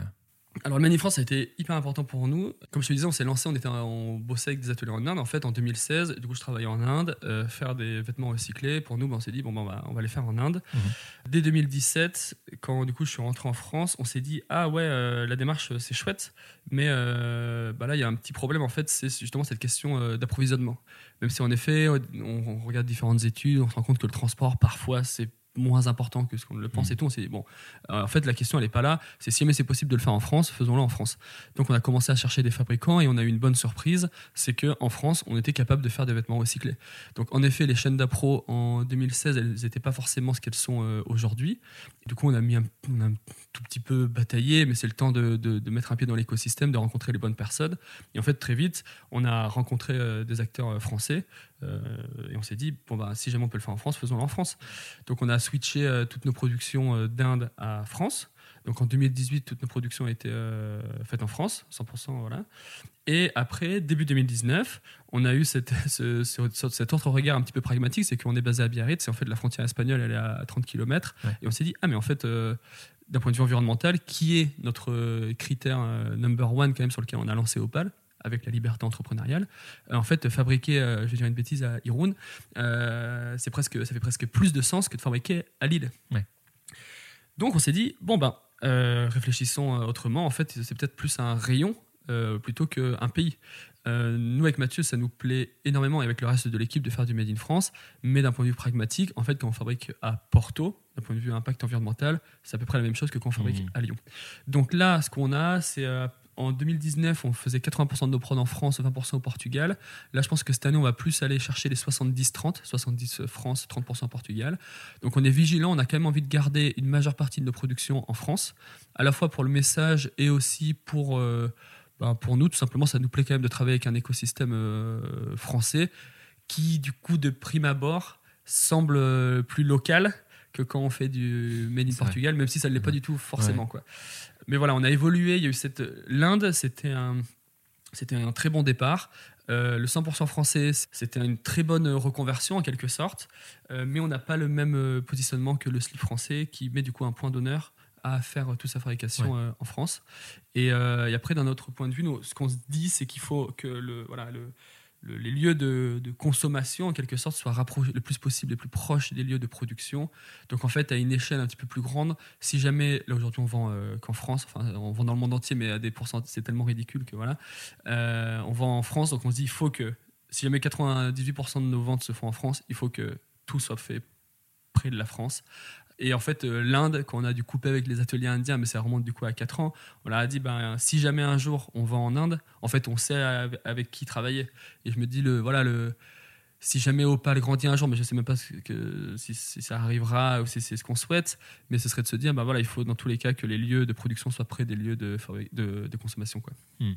Alors, le Manifrance a été hyper important pour nous. Comme je te disais, on s'est lancé, on, était, on bossait avec des ateliers en Inde. En fait, en 2016, du coup, je travaillais en Inde. Euh, faire des vêtements recyclés, pour nous, ben, on s'est dit, bon, ben, on, va, on va les faire en Inde. Mhm. Dès 2017, quand du coup, je suis rentré en France, on s'est dit, ah ouais, euh, la démarche, c'est chouette. Mais euh, bah là, il y a un petit problème, en fait, c'est justement cette question d'approvisionnement. Même si, en effet, on, on regarde différentes études, on se rend compte que le transport, parfois, c'est moins important que ce qu'on le pense mm. et tout. On s'est dit, bon, euh, en fait, la question, elle n'est pas là. C'est si mais c'est possible de le faire en France, faisons-le en France. Donc, on a commencé à chercher des fabricants et on a eu une bonne surprise c'est qu'en France, on était capable de faire des vêtements recyclés. Donc, en effet, les chaînes d'appro en 2016, elles n'étaient pas forcément ce qu'elles sont euh, aujourd'hui. Du coup, on a mis un, un, tout petit peu bataillé, mais c'est le temps de, de, mettre un pied dans l'écosystème, de rencontrer les bonnes personnes. Et en fait, très vite, on a rencontré euh, des acteurs français et on s'est dit, bon, bah, si jamais on peut le faire en France, faisons-le en France. Donc, on a switché euh, toutes nos productions euh, d'Inde à France. Donc en 2018, toutes nos productions ont été euh, faites en France, 100%. Voilà. Et après, début 2019, on a eu cette, ce, cet autre regard un petit peu pragmatique, c'est qu'on est basé à Biarritz, et en fait la frontière espagnole, elle est à 30 km. Et on s'est dit, ah mais en fait, d'un point de vue environnemental, qui est notre critère number one quand même sur lequel on a lancé Opal avec la liberté entrepreneuriale. Euh, en fait, fabriquer, euh, je vais dire une bêtise, à Irun, euh, c'est presque, ça fait presque plus de sens que de fabriquer à Lille. Donc on s'est dit, bon ben, réfléchissons autrement. En fait, c'est peut-être plus un rayon plutôt qu'un pays. nous, avec Mathieu, ça nous plaît énormément, et avec le reste de l'équipe, de faire du Made in France. Mais d'un point de vue pragmatique, en fait, quand on fabrique à Porto, d'un point de vue impact environnemental, c'est à peu près la même chose que quand on fabrique mmh. à Lyon. Donc là, ce qu'on a, c'est en 2019, on faisait 80% de nos prods en France, 20% au Portugal. Là, je pense que cette année, on va plus aller chercher les 70-30, 70 France, 30% Portugal. Donc, on est vigilant, on a quand même envie de garder une majeure partie de nos productions en France, à la fois pour le message et aussi pour, euh, ben, pour nous. Tout simplement, ça nous plaît quand même de travailler avec un écosystème euh, français qui, du coup, de prime abord, semble euh, plus local que quand on fait du Made in Portugal, même si ça ne l'est pas du tout forcément. Quoi. Mais voilà, on a évolué. Il y a eu cette l'Inde, c'était un c'était un très bon départ. Euh, le 100% français, c'était une très bonne reconversion en quelque sorte, euh, mais on n'a pas le même euh, positionnement que le slip français qui met du coup un point d'honneur à faire toute sa fabrication en France. Et, et après, d'un autre point de vue, nous, ce qu'on se dit, c'est qu'il faut que le, voilà, le, les lieux de, consommation, en quelque sorte, soient le plus possible, les plus proches des lieux de production. Donc, en fait, à une échelle un petit peu plus grande, si jamais, là aujourd'hui, on vend euh, qu'en France, enfin, on vend dans le monde entier, mais à des pourcentages, c'est tellement ridicule que voilà, euh, on vend en France, donc on se dit, il faut que, si jamais 98% de nos ventes se font en France, il faut que tout soit fait près de la France. Et en fait, euh, l'Inde, quand on a dû couper avec les ateliers indiens, mais ça remonte du coup à 4 ans, on leur a dit ben, si jamais un jour on va en Inde, en fait, on sait avec qui travailler. Et je me dis, le, voilà, le, si jamais Opal grandit un jour, mais je ne sais même pas que, si, ça arrivera ou si c'est ce qu'on souhaite, mais ce serait de se dire ben, voilà, il faut dans tous les cas que les lieux de production soient près des lieux de, de, consommation. Quoi. Hmm.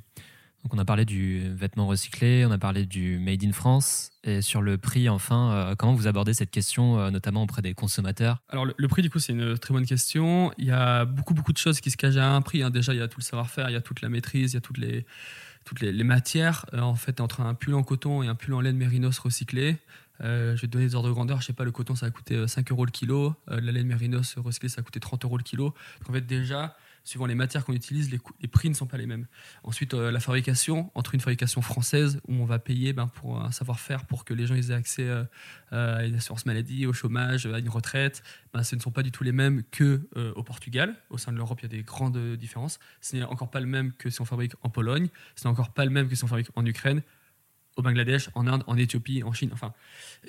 Donc on a parlé du vêtement recyclé, on a parlé du made in France et sur le prix enfin, euh, comment vous abordez cette question euh, notamment auprès des consommateurs? Alors le, prix du coup c'est une très bonne question. Il y a beaucoup beaucoup de choses qui se cachent à un prix. Hein. Déjà il y a tout le savoir-faire, il y a toute la maîtrise, il y a toutes les toutes les, matières. Euh, en fait entre un pull en coton et un pull en laine mérinos recyclé, je vais te donner des ordres de grandeur. Je sais pas, le coton, ça a coûté 5 euros le kilo. la laine mérinos recyclée, ça a coûté 30 euros le kilo. Donc en fait, déjà, suivant les matières qu'on utilise, les, prix ne sont pas les mêmes. Ensuite, euh, la fabrication, entre une fabrication française où on va payer ben, pour un savoir-faire pour que les gens aient accès euh, à une assurance maladie, au chômage, à une retraite, ben, ce ne sont pas du tout les mêmes que euh, au Portugal. Au sein de l'Europe, il y a des grandes différences. Ce n'est encore pas le même que si on fabrique en Pologne. Ce n'est encore pas le même que si on fabrique en Ukraine au Bangladesh, en Inde, en Éthiopie, en Chine. Enfin,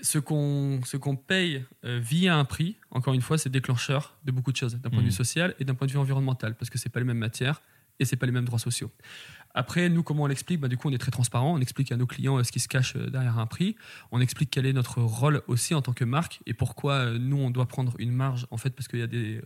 ce qu'on ce qu'on paye euh, via un prix, encore une fois, c'est déclencheur de beaucoup de choses, d'un point de vue mmh. social et d'un point de vue environnemental, parce que c'est pas les mêmes matières et c'est pas les mêmes droits sociaux. Après, nous, comment on l'explique? Bah, Du coup, on est très transparent. On explique à nos clients euh, ce qui se cache euh, derrière un prix. On explique quel est notre rôle aussi en tant que marque et pourquoi nous, on doit prendre une marge, en fait, parce qu'il y a des,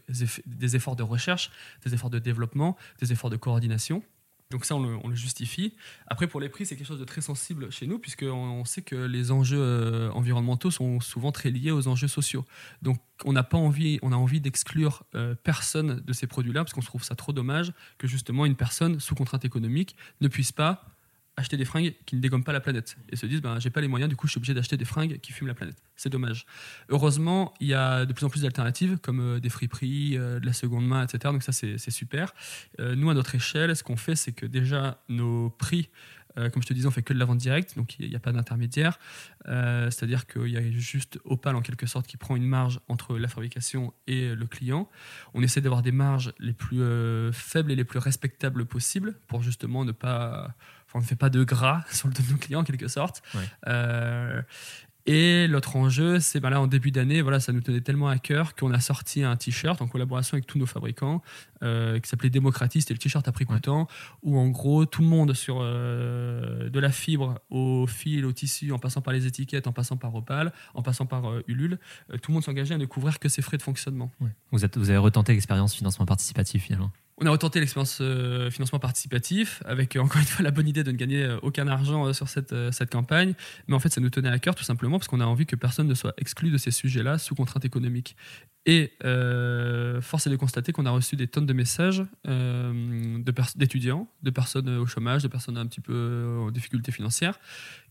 des efforts de recherche, des efforts de développement, des efforts de coordination. Donc ça, on le, justifie. Après, pour les prix, c'est quelque chose de très sensible chez nous, puisqu'on on sait que les enjeux euh, environnementaux sont souvent très liés aux enjeux sociaux. Donc on n'a pas envie, on a envie d'exclure euh, personne de ces produits-là, parce qu'on trouve ça trop dommage que justement une personne sous contrainte économique ne puisse pas acheter des fringues qui ne dégomment pas la planète et se disent ben, j'ai pas les moyens, du coup je suis obligé d'acheter des fringues qui fument la planète. C'est dommage. Heureusement, il y a de plus en plus d'alternatives comme euh, des friperies, euh, de la seconde main, etc. Donc ça c'est super. Euh, nous à notre échelle, ce qu'on fait, c'est que déjà nos prix comme je te disais, on fait que de la vente directe, donc il n'y a pas d'intermédiaire. C'est-à-dire qu'il y a juste Opal en quelque sorte qui prend une marge entre la fabrication et le client. On essaie d'avoir des marges les plus faibles et les plus respectables possibles pour justement ne pas on ne fait pas de gras sur le dos de nos clients en quelque sorte. Euh, et l'autre enjeu, c'est ben là en début d'année, voilà, ça nous tenait tellement à cœur qu'on a sorti un t-shirt en collaboration avec tous nos fabricants euh, qui s'appelait Démocratiste et le t-shirt à prix coûtant, où en gros tout le monde sur euh, de la fibre au fil, au tissu, en passant par les étiquettes, en passant par Opal, en passant par Ulule, tout le monde s'engageait à ne couvrir que ses frais de fonctionnement. Vous, êtes, vous avez retenté l'expérience financement participatif finalement on a retenté l'expérience euh, financement participatif avec euh, encore une fois la bonne idée de ne gagner euh, aucun argent sur cette, cette campagne. Mais en fait, ça nous tenait à cœur tout simplement parce qu'on a envie que personne ne soit exclu de ces sujets-là sous contrainte économique. Et force est de constater qu'on a reçu des tonnes de messages d'étudiants, de, personnes au chômage, de personnes un petit peu en difficulté financière,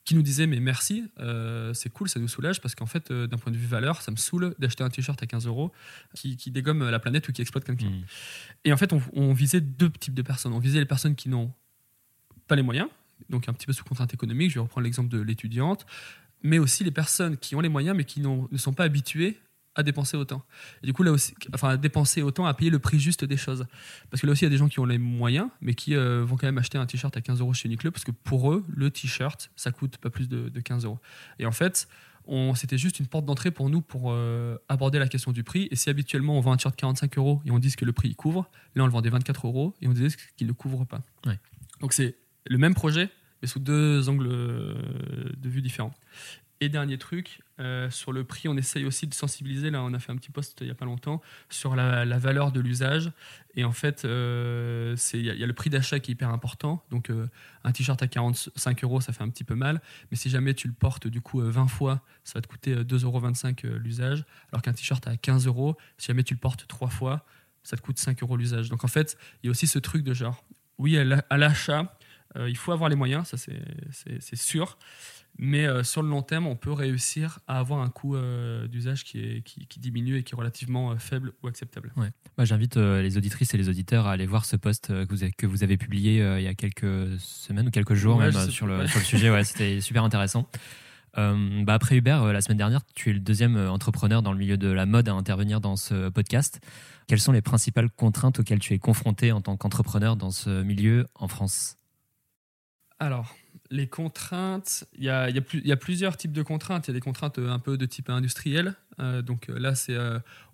qui nous disait mais merci, euh, c'est cool, ça nous soulage parce qu'en fait, euh, d'un point de vue valeur, ça me saoule d'acheter un t-shirt à 15 euros qui, dégomme la planète ou qui exploite quelqu'un. Hmm. Et en fait, on, visait deux types de personnes. On visait les personnes qui n'ont pas les moyens, donc un petit peu sous contrainte économique. Je vais reprendre l'exemple de l'étudiante, mais aussi les personnes qui ont les moyens mais qui ne sont pas habituées à dépenser autant. Et du coup, là aussi, enfin, à dépenser autant, à payer le prix juste des choses. Parce que là aussi, il y a des gens qui ont les moyens, mais qui euh, vont quand même acheter un t-shirt à 15 euros chez Uniqlo, parce que pour eux, le t-shirt, ça coûte pas plus de, 15 euros. Et en fait, c'était juste une porte d'entrée pour nous pour euh, aborder la question du prix. Et si habituellement on vend un t-shirt 45 euros et on dit que le prix il couvre, là on le vendait 24 euros et on disait qu'il ne couvre pas. Donc c'est le même projet, mais sous deux angles euh, de vue différents. Dernier truc, euh, sur le prix, on essaye aussi de sensibiliser. Là, on a fait un petit post il n'y a pas longtemps sur la, valeur de l'usage. Et en fait, euh, il y, a le prix d'achat qui est hyper important. Donc, euh, un t-shirt à 45 euros, ça fait un petit peu mal. Mais si jamais tu le portes du coup 20 fois, ça va te coûter 2,25 euros l'usage. Alors qu'un t-shirt à 15 euros, si jamais tu le portes 3 fois, ça te coûte 5 euros l'usage. Donc, en fait, il y a aussi ce truc de genre, oui, à l'achat, il faut avoir les moyens, ça c'est sûr. Mais euh, sur le long terme, on peut réussir à avoir un coût euh, d'usage qui, est, qui, diminue et qui est relativement euh, faible ou acceptable. Ouais. J'invite les auditrices et les auditeurs à aller voir ce post que vous avez, que vous avez publié il y a quelques semaines ou quelques jours même sur, le, sur le sujet. Ouais, C'était super intéressant. bah après Hubert, la semaine dernière, tu es le deuxième entrepreneur dans le milieu de la mode à intervenir dans ce podcast. Quelles sont les principales contraintes auxquelles tu es confronté en tant qu'entrepreneur dans ce milieu en France? Alors, les contraintes, il y a, plusieurs types de contraintes. Il y a des contraintes euh, un peu de type industriel. Euh, donc euh, là,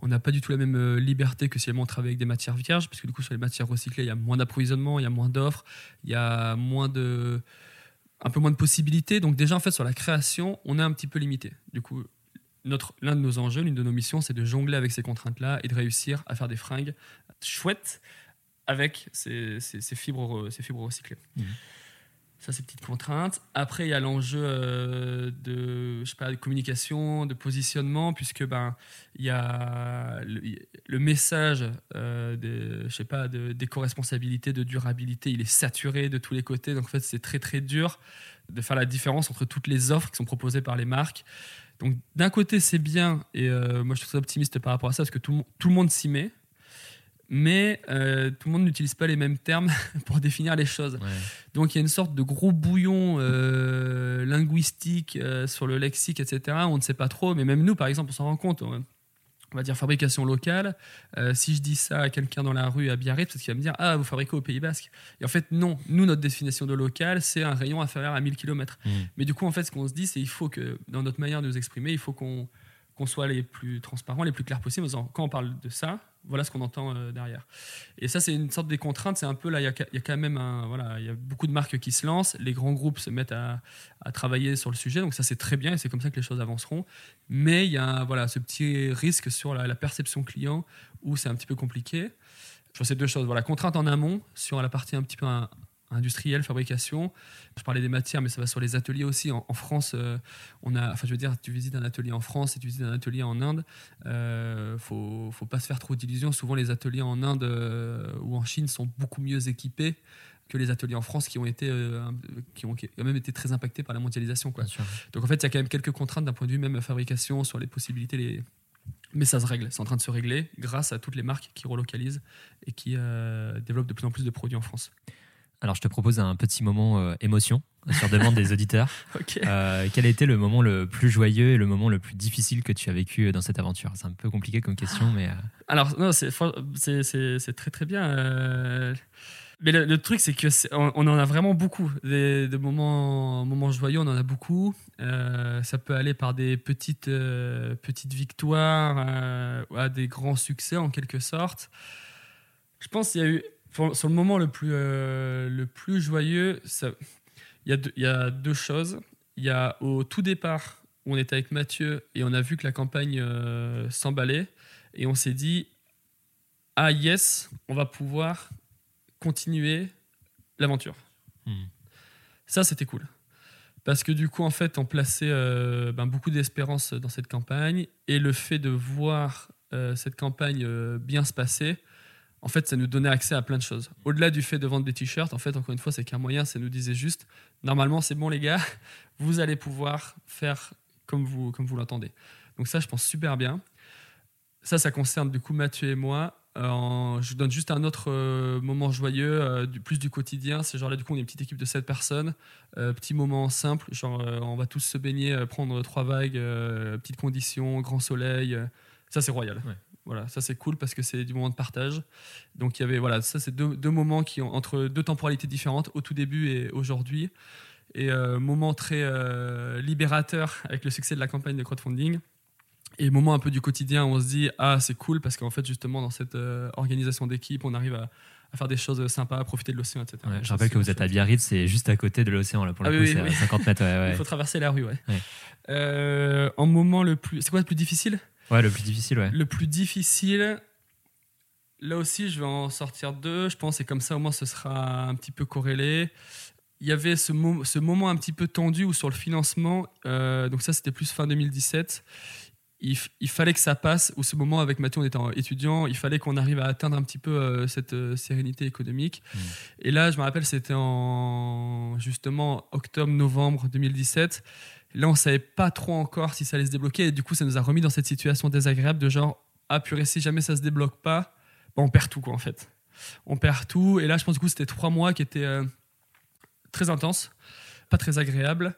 on n'a pas du tout la même liberté que si on travaille avec des matières vierges, parce que du coup, sur les matières recyclées, il y a moins d'approvisionnement, il y a moins d'offres, il y a moins de, un peu moins de possibilités. Donc déjà, en fait, sur la création, on est un petit peu limité. Du coup, l'un de nos enjeux, l'une de nos missions, c'est de jongler avec ces contraintes-là et de réussir à faire des fringues chouettes avec ces, fibres, ces fibres recyclées. Mmh. Ça, c'est petites contraintes. Après, il y a l'enjeu euh, de, je sais pas, de communication, de positionnement, puisque ben, il y a le, message euh, de, je sais pas, d'éco-responsabilité, de durabilité, il est saturé de tous les côtés. Donc, en fait, c'est très, très dur de faire la différence entre toutes les offres qui sont proposées par les marques. Donc, d'un côté, c'est bien, et euh, moi, je suis très optimiste par rapport à ça, parce que tout, tout le monde s'y met mais euh, tout le monde n'utilise pas les mêmes termes pour définir les choses. Donc il y a une sorte de gros bouillon euh, linguistique euh, sur le lexique, etc. On ne sait pas trop, mais même nous, par exemple, on s'en rend compte. On, va dire fabrication locale. si je dis ça à quelqu'un dans la rue à Biarritz, parce qu'il va me dire Ah, vous fabriquez au Pays Basque. Et en fait, non. Nous, notre définition de local, c'est un rayon inférieur à 1000 km. Mmh. Mais du coup, en fait, ce qu'on se dit, c'est qu'il faut que, dans notre manière de nous exprimer, il faut qu'on qu'on soit les plus transparents, les plus clairs possibles. Quand on parle de ça, Voilà ce qu'on entend euh, derrière. Et ça, c'est une sorte des contraintes. C'est un peu là, il y, a quand même voilà, il y a beaucoup de marques qui se lancent. Les grands groupes se mettent à, travailler sur le sujet. Donc ça, c'est très bien et c'est comme ça que les choses avanceront. Mais il y a voilà, ce petit risque sur la, perception client où c'est un petit peu compliqué. Je vois ces deux choses. Voilà, contrainte en amont sur la partie un petit peu industrielle, fabrication. Je parlais des matières, mais ça va sur les ateliers aussi. En, France, euh, on a, enfin, je veux dire, tu visites un atelier en France et tu visites un atelier en Inde, euh, faut, faut pas se faire trop d'illusions. Souvent, les ateliers en Inde euh, ou en Chine sont beaucoup mieux équipés que les ateliers en France qui ont été euh, qui ont quand même été très impactés par la mondialisation quoi. Donc en fait, il y a quand même quelques contraintes d'un point de vue même fabrication sur les possibilités les mais ça se règle, c'est en train de se régler grâce à toutes les marques qui relocalisent et qui développent de plus en plus de produits en France. Alors, je te propose un petit moment euh, émotion sur demande des auditeurs. Euh, quel a été le moment le plus joyeux et le moment le plus difficile que tu as vécu dans cette aventure? C'est un peu compliqué comme question, mais. Euh, Alors, non, c'est très très bien. Mais le, truc, c'est que on, on, en a vraiment beaucoup. Des, moments, moments joyeux, on en a beaucoup. ça peut aller par des petites, petites victoires à des grands succès, en quelque sorte. Je pense qu'il y a eu sur le moment le plus, euh, le plus joyeux, il y, y, a deux choses. Il y a au tout départ, on était avec Mathieu et on a vu que la campagne euh, s'emballait et on s'est dit ah yes, on va pouvoir continuer l'aventure. Hmm. Ça, c'était cool. Parce que du coup, en fait, on plaçait euh, ben, beaucoup d'espérance dans cette campagne et le fait de voir cette campagne bien se passer, en fait, ça nous donnait accès à plein de choses. Au-delà du fait de vendre des t-shirts, en fait, encore une fois, c'est qu'un moyen, ça nous disait juste, normalement, c'est bon les gars, vous allez pouvoir faire comme vous, comme vous l'entendez. Donc ça, je pense super bien. Ça, ça concerne du coup Mathieu et moi. Euh, je donne juste un autre euh, moment joyeux, euh, du, plus du quotidien. C'est genre là, du coup, on est une petite équipe de 7 personnes. petit moment simple, genre on va tous se baigner, prendre trois vagues, petites conditions, grand soleil. ça, c'est royal. Voilà, ça c'est cool parce que c'est du moment de partage. Donc il y avait, voilà, ça c'est deux, moments qui ont entre deux temporalités différentes, au tout début et aujourd'hui. Et euh, moment très euh, libérateur avec le succès de la campagne de crowdfunding. Et moment un peu du quotidien où on se dit, ah c'est cool parce qu'en fait justement dans cette euh, organisation d'équipe, on arrive à, faire des choses sympas, à profiter de l'océan, etc. je rappelle que vous êtes à Biarritz, c'est juste à côté de l'océan, là, pour le ah coup, c'est à 50 mètres. Il faut traverser la rue, ouais. en moment le plus. C'est quoi le plus difficile? Ouais, le plus difficile, ouais. Le plus difficile, là aussi, je vais en sortir deux, je pense, et comme ça, au moins, ce sera un petit peu corrélé. Il y avait ce, ce moment un petit peu tendu où sur le financement, euh, donc ça, c'était plus fin 2017, il, fallait que ça passe, ou ce moment avec Mathieu, on était étudiant, il fallait qu'on arrive à atteindre un petit peu euh, cette euh, sérénité économique. Mmh. Et là, je me rappelle, c'était en justement octobre-novembre 2017. Là, on savait pas trop encore si ça allait se débloquer. Et du coup, ça nous a remis dans cette situation désagréable de genre, ah purée, si jamais ça se débloque pas, bah, on perd tout, quoi, en fait. On perd tout. Et là, je pense, du coup, c'était trois mois qui étaient euh, très intenses, pas très agréables.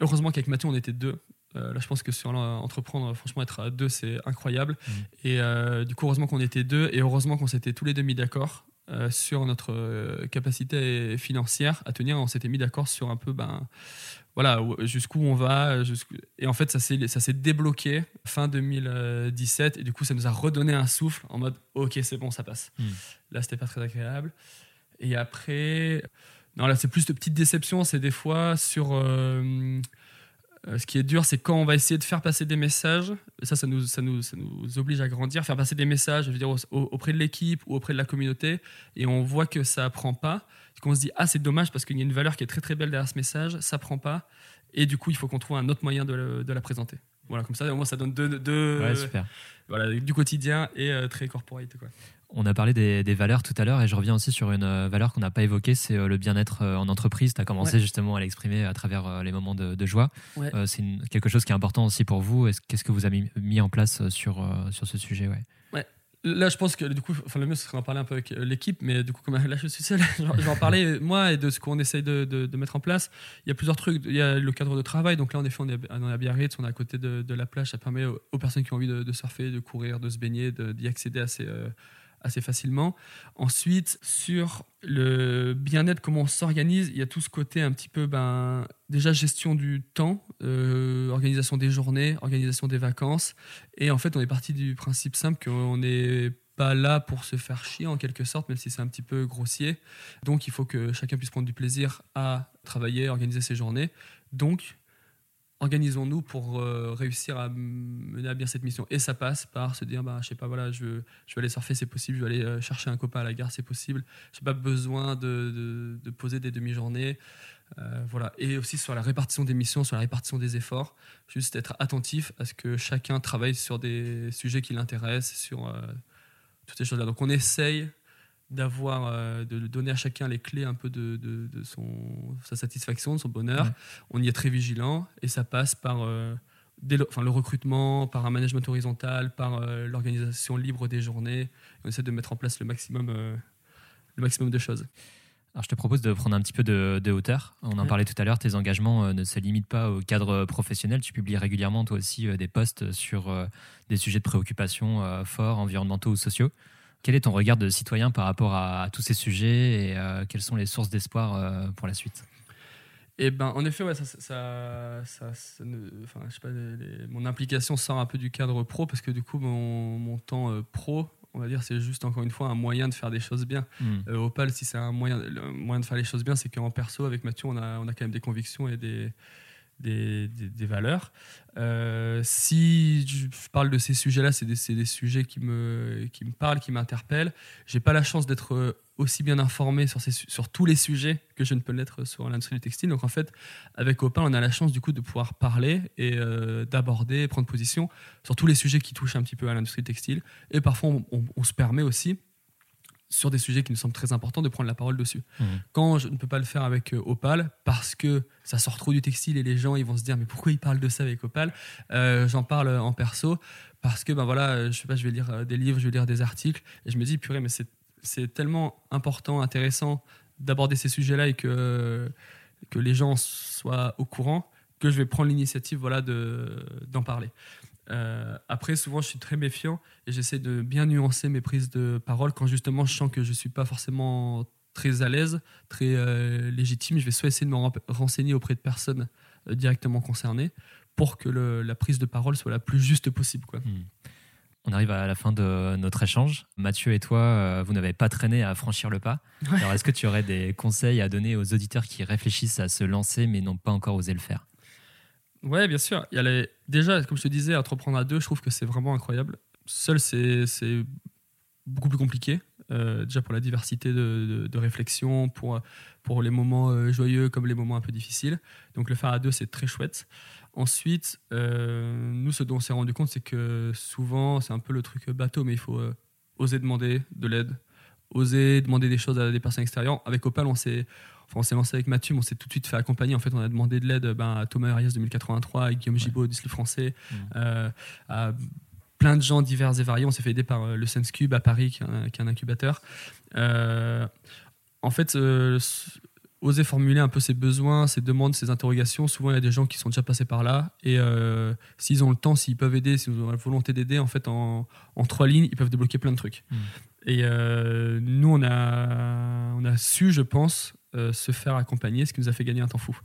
Heureusement qu'avec Mathieu, on était deux. Euh, là, je pense que sur entreprendre, franchement, être à deux, c'est incroyable. Mmh. Et euh, du coup, heureusement qu'on était deux et heureusement qu'on s'était tous les deux mis d'accord sur notre capacité financière à tenir. On s'était mis d'accord sur un peu, ben, voilà, jusqu'où on va. Et en fait, ça s'est débloqué fin 2017. Et du coup, ça nous a redonné un souffle en mode OK, c'est bon, ça passe. Hmm. Là, c'était pas très agréable. Et après, non, là, c'est plus de petites déceptions. C'est des fois sur. Euh, euh, ce qui est dur, c'est quand on va essayer de faire passer des messages. Ça, ça nous, ça nous, ça nous oblige à grandir, faire passer des messages je veux dire, auprès de l'équipe ou auprès de la communauté. Et on voit que ça prend pas qu'on se dit ah c'est dommage parce qu'il y a une valeur qui est très très belle derrière ce message, ça prend pas, et du coup il faut qu'on trouve un autre moyen de, la présenter. Voilà, comme ça au moins ça donne deux, voilà, du quotidien et euh, très corporate quoi. On a parlé des, valeurs tout à l'heure et je reviens aussi sur une euh, valeur qu'on n'a pas évoquée, c'est euh, le bien-être en entreprise. Tu as commencé justement à l'exprimer à travers les moments de, joie. c'est quelque chose qui est important aussi pour vous. Qu'est-ce que vous avez mis, en place sur, sur ce sujet ouais? Là, je pense que du coup, enfin, le mieux, ce serait d'en parler un peu avec euh, l'équipe, mais du coup, comme là, je suis seul, je vais en parler, moi, et de ce qu'on essaye de, mettre en place. Il y a plusieurs trucs. Il y a le cadre de travail. Donc là, en effet, on est, à Biarritz, on est à côté de, de, la plage. Ça permet aux, personnes qui ont envie de, surfer, de courir, de se baigner, d'y accéder assez, euh, assez facilement. Ensuite, sur le bien-être, comment on s'organise, il y a tout ce côté un petit peu, ben, déjà gestion du temps, euh, organisation des journées, organisation des vacances. Et en fait, on est parti du principe simple qu'on n'est pas là pour se faire chier en quelque sorte, même si c'est un petit peu grossier. Donc il faut que chacun puisse prendre du plaisir à travailler, organiser ses journées. Donc organisons-nous pour euh, réussir à mener à bien cette mission. Et ça passe par se dire, bah, je sais pas, voilà, je, je vais aller surfer, c'est possible, je vais aller euh, chercher un copain à la gare, c'est possible. Je n'ai pas besoin de, de, poser des demi-journées. Euh, voilà. Et aussi sur la répartition des missions, sur la répartition des efforts, juste être attentif à ce que chacun travaille sur des sujets qui l'intéressent, sur toutes ces choses-là. Donc on essaye d'avoir euh, de donner à chacun les clés un peu de, de, son sa satisfaction de son bonheur on y est très vigilant et ça passe par euh, le, enfin, le recrutement par un management horizontal par euh, l'organisation libre des journées on essaie de mettre en place le maximum le maximum de choses alors, je te propose de prendre un petit peu de, de hauteur. On en parlait tout à l'heure, tes engagements ne se limitent pas au cadre professionnel. Tu publies régulièrement, toi aussi, des posts sur des sujets de préoccupation forts, environnementaux ou sociaux. Quel est ton regard de citoyen par rapport à, tous ces sujets et euh, quelles sont les sources d'espoir euh, pour la suite? Eh ben, en effet, ouais, ça, ça, je sais pas, mon implication sort un peu du cadre pro parce que du coup, mon, mon temps euh, pro, on va dire, c'est juste encore une fois un moyen de faire des choses bien. Hmm. Opal, si c'est un moyen, moyen de faire les choses bien, c'est qu'en perso, avec Mathieu, on a, on a quand même des convictions et des, des, valeurs. Euh, si je parle de ces sujets-là, c'est des, sujets qui me, qui me parlent, qui m'interpellent. J'ai pas la chance d'être aussi bien informé sur tous les sujets que je ne peux l'être sur l'industrie du textile. Donc en fait, avec Opin, on a la chance du coup de pouvoir parler et euh, d'aborder, prendre position sur tous les sujets qui touchent un petit peu à l'industrie textile. Et parfois, on se permet aussi sur des sujets qui nous semblent très importants, de prendre la parole dessus. Mmh. Quand je ne peux pas le faire avec euh, Opal, parce que ça sort trop du textile et les gens ils vont se dire mais pourquoi ils parlent de ça avec Opal? Euh, J'en parle en perso parce que ben voilà, je sais pas, je vais lire euh, des livres, je vais lire des articles et je me dis purée mais c'est tellement important, intéressant d'aborder ces sujets-là et que que les gens soient au courant que je vais prendre l'initiative voilà d'en parler. Euh, après, souvent, je suis très méfiant et j'essaie de bien nuancer mes prises de parole quand justement je sens que je ne suis pas forcément très à l'aise, très euh, légitime. Je vais soit essayer de me renseigner auprès de personnes euh, directement concernées pour que la prise de parole soit la plus juste possible. Quoi. Hmm. On arrive à la fin de notre échange. Mathieu et toi, vous n'avez pas traîné à franchir le pas. Alors, est-ce que tu aurais des conseils à donner aux auditeurs qui réfléchissent à se lancer mais n'ont pas encore osé le faire? Ouais, bien sûr. Il y a. Déjà, comme je te disais, entreprendre à deux, je trouve que c'est vraiment incroyable. Seul, c'est beaucoup plus compliqué. Euh, déjà pour la diversité de, de, réflexion, pour, pour les moments euh, joyeux comme les moments un peu difficiles. Donc le faire à deux, c'est très chouette. Ensuite, euh, nous, ce dont on s'est rendu compte, c'est que souvent, c'est un peu le truc bateau, mais il faut oser demander de l'aide, oser demander des choses à des personnes extérieures. Avec Opal, on s'est on s'est lancé avec Mathieu, on s'est tout de suite fait accompagner. En fait, on a demandé de l'aide ben, à Thomas Arias 2083, à Guillaume Gibaud du français, mmh. euh, à plein de gens divers et variés. On s'est fait aider par euh, le Sense Cube à Paris, qui est un, incubateur. Euh, en fait, oser formuler un peu ses besoins, ses demandes, ses interrogations. Souvent, il y a des gens qui sont déjà passés par là. Et s'ils ont le temps, s'ils peuvent aider, s'ils ont la volonté d'aider, en fait, en, trois lignes, ils peuvent débloquer plein de trucs. Mmh. Et nous, on a, on a su, je pense, euh, se faire accompagner, ce qui nous a fait gagner un temps fou.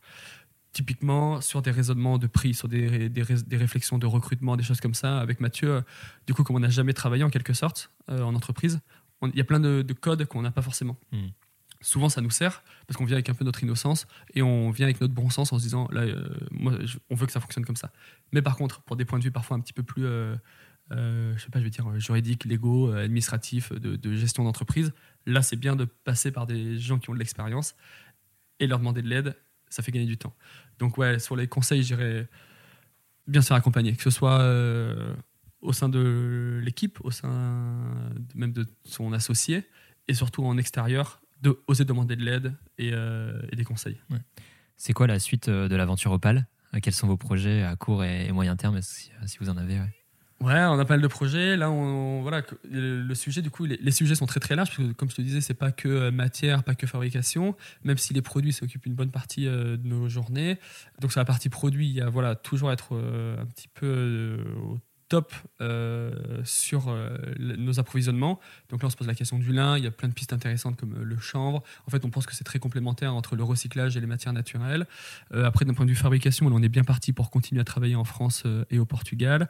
Typiquement, sur des raisonnements de prix, sur des, des, réflexions de recrutement, des choses comme ça, avec Mathieu, euh, du coup, comme on n'a jamais travaillé en quelque sorte euh, en entreprise, il y a plein de, codes qu'on n'a pas forcément. Hmm. Souvent, ça nous sert parce qu'on vient avec un peu notre innocence et on vient avec notre bon sens en se disant là, moi, on veut que ça fonctionne comme ça. Mais par contre, pour des points de vue parfois un petit peu plus euh, je sais pas, je vais dire juridique, légaux, administratif, de, de gestion d'entreprise. Là, c'est bien de passer par des gens qui ont de l'expérience et leur demander de l'aide. Ça fait gagner du temps. Donc ouais, sur les conseils, j'irais bien se faire accompagner, que ce soit euh, au sein de l'équipe, au sein même de son associé, et surtout en extérieur, de oser demander de l'aide et, euh, des conseils. C'est quoi la suite de l'aventure Opal Quels sont vos projets à court et moyen terme, si, vous en avez on a pas mal de projets. Là, on, voilà, le sujet, du coup, les, sujets sont très très larges, parce que comme je te disais, c'est pas que euh, matière, pas que fabrication, même si les produits s'occupent une bonne partie euh, de nos journées. Donc, sur la partie produit, il y a voilà, toujours être euh, un petit peu top euh, sur euh, nos approvisionnements. Donc là, on se pose la question du lin. Il y a plein de pistes intéressantes comme euh, le chanvre. En fait, on pense que c'est très complémentaire entre le recyclage et les matières naturelles. Euh, après, d'un point de vue fabrication, là, on est bien parti pour continuer à travailler en France et au Portugal.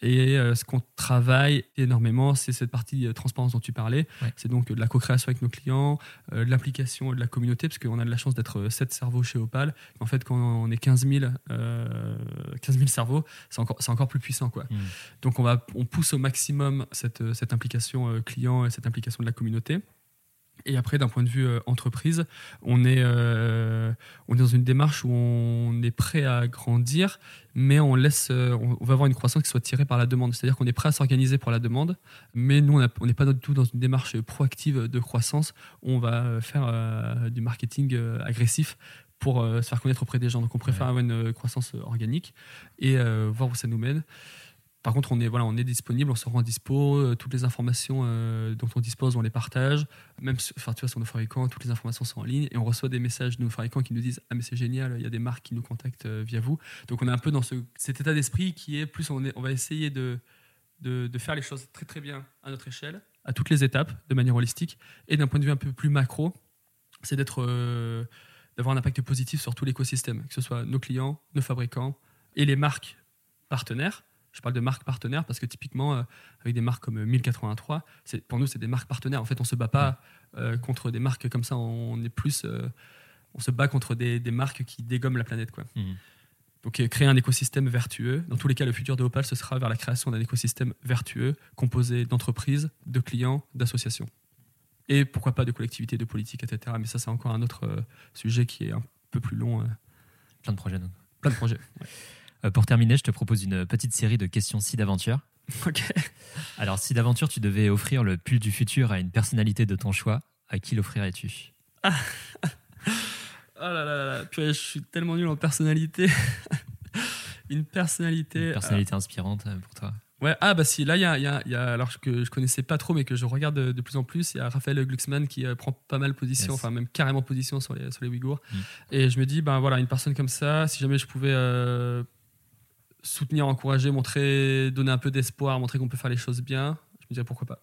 Et ce qu'on travaille énormément, c'est cette partie transparence dont tu parlais. Ouais. C'est donc de la co-création avec nos clients, de l'application de la communauté, parce qu'on a de la chance d'être euh, 7 cerveaux chez Opal. En fait, quand on est 15 000, euh, 15 000 cerveaux, c'est encore, encore plus puissant. Quoi. Mm. Donc on, va, on pousse au maximum cette, euh, cette implication euh, client et cette implication de la communauté. Et après, d'un point de vue euh, entreprise, on est, euh, on est dans une démarche où on est prêt à grandir, mais on, laisse, euh, on va avoir une croissance qui soit tirée par la demande. C'est-à-dire qu'on est prêt à s'organiser pour la demande, mais nous, on n'est pas du tout dans une démarche proactive de croissance. On va faire du marketing agressif pour se faire connaître auprès des gens. Donc on préfère Ouais. avoir une croissance organique et voir où ça nous mène. Par contre, on est, voilà, on est disponible, on se rend dispo, euh, toutes les informations euh, dont on dispose, on les partage. Même enfin, tu vois, sur nos fabricants, toutes les informations sont en ligne et on reçoit des messages de nos fabricants qui nous disent Ah, mais c'est génial, il y a des marques qui nous contactent euh, via vous. Donc, on est un peu dans ce, cet état d'esprit qui est plus, on, est, on va essayer de, de, faire les choses très très bien à notre échelle, à toutes les étapes, de manière holistique. Et d'un point de vue un peu plus macro, c'est d'être, d'avoir un impact positif sur tout l'écosystème, que ce soit nos clients, nos fabricants et les marques partenaires. Je parle de marques partenaires parce que typiquement, euh, avec des marques comme 1083, c'est, pour nous, c'est des marques partenaires. En fait, on se bat pas euh, contre des marques comme ça, on est plus. euh, on se bat contre des, des marques qui dégomment la planète. Quoi. Mhm. Donc, euh, créer un écosystème vertueux. Dans tous les cas, le futur de Opal, ce sera vers la création d'un écosystème vertueux composé d'entreprises, de clients, d'associations. Et pourquoi pas de collectivités, de politiques, etc. Mais ça, c'est encore un autre euh, sujet qui est un peu plus long. euh, Plein de projets. donc. plein de projets. Euh, pour terminer, je te propose une petite série de questions si d'aventure. ok. Alors, si d'aventure tu devais offrir le pull du futur à une personnalité de ton choix, à qui l'offrirais-tu? Oh là là là purée, je suis tellement nul en personnalité. Une personnalité. Une personnalité inspirante euh, pour toi euh, ouais, ah bah si, là il y a, y a- y a- alors que je connaissais pas trop, mais que je regarde de, de plus en plus, il y a Raphaël Glucksmann qui euh, prend pas mal position, Yes. enfin même carrément position sur les, sur les Ouïghours. Mm. Et je me dis, ben voilà, une personne comme ça, si jamais je pouvais euh, soutenir, encourager, montrer, donner un peu d'espoir, montrer qu'on peut faire les choses bien, je me dirais pourquoi pas.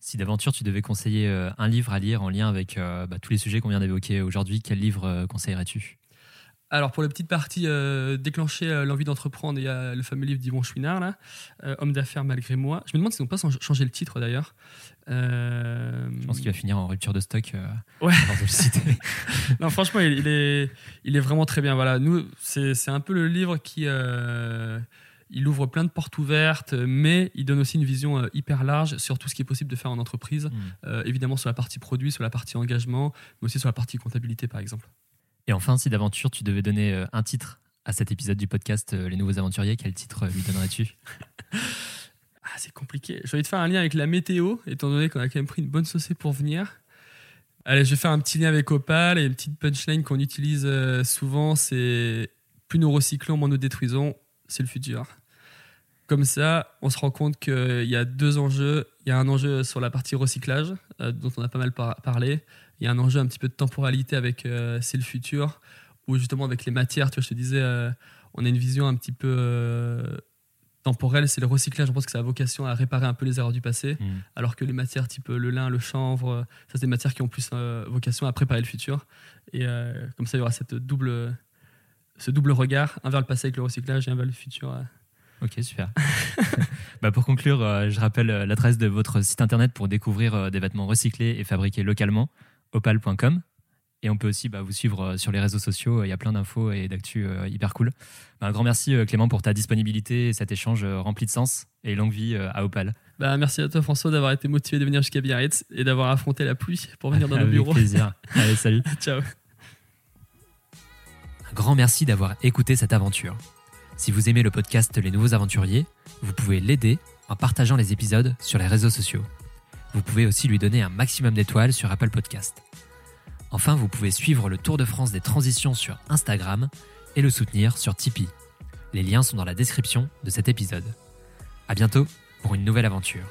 Si d'aventure tu devais conseiller euh, un livre à lire en lien avec euh, bah, tous les sujets qu'on vient d'évoquer aujourd'hui, quel livre euh, conseillerais-tu? Alors pour la petite partie euh, déclencher euh, l'envie d'entreprendre, il y a le fameux livre d'Yvon Chouinard, là, euh, Homme d'affaires malgré moi. Je me demande s'ils n'ont pas chang- changé le titre d'ailleurs. Je pense qu'il va finir en rupture de stock Ouais. avant de le citer. non, franchement, il, il est, il est vraiment très bien. Voilà, nous, c'est c'est un peu le livre qui, il ouvre plein de portes ouvertes, mais il donne aussi une vision hyper large sur tout ce qui est possible de faire en entreprise. Mm. Euh, évidemment sur la partie produit, sur la partie engagement, mais aussi sur la partie comptabilité, par exemple. Et enfin, si d'aventure tu devais donner euh, un titre à cet épisode du podcast euh, Les Nouveaux Aventuriers, quel titre euh, lui donnerais-tu? Ah, c'est compliqué. J'ai envie de faire un lien avec la météo, étant donné qu'on a quand même pris une bonne saucée pour venir. Allez, je vais faire un petit lien avec Opal et une petite punchline qu'on utilise souvent, c'est plus nous recyclons, moins nous détruisons, c'est le futur. Comme ça, on se rend compte qu'il y a deux enjeux. Il y a un enjeu sur la partie recyclage, dont on a pas mal par- parlé. Il y a un enjeu un petit peu de temporalité avec euh, c'est le futur, où justement avec les matières, tu vois, je te disais, euh, on a une vision un petit peu euh, temporelle, c'est le recyclage. Je pense que ça a vocation à réparer un peu les erreurs du passé, Mm. alors que les matières type le lin, le chanvre, ça c'est des matières qui ont plus vocation à préparer le futur. Et comme ça, il y aura cette double, ce double regard, un vers le passé avec le recyclage et un vers le futur. Ok, super. bah pour conclure, je rappelle l'adresse de votre site internet pour découvrir des vêtements recyclés et fabriqués localement, opal.com. Et on peut aussi bah, vous suivre euh, sur les réseaux sociaux. Il y a plein d'infos et d'actu euh, hyper cool. Bah, un grand merci euh, Clément pour ta disponibilité et cet échange rempli de sens. Et longue vie à Opal. Bah, merci à toi François d'avoir été motivé de venir jusqu'à Biarritz et d'avoir affronté la pluie pour venir dans nos Avec bureaux. plaisir. Allez, salut. Ciao. Un grand merci d'avoir écouté cette aventure. Si vous aimez le podcast Les Nouveaux Aventuriers, vous pouvez l'aider en partageant les épisodes sur les réseaux sociaux. Vous pouvez aussi lui donner un maximum d'étoiles sur Apple Podcast. Enfin, vous pouvez suivre le Tour de France des transitions sur Instagram et le soutenir sur Tipeee. Les liens sont dans la description de cet épisode. À bientôt pour une nouvelle aventure.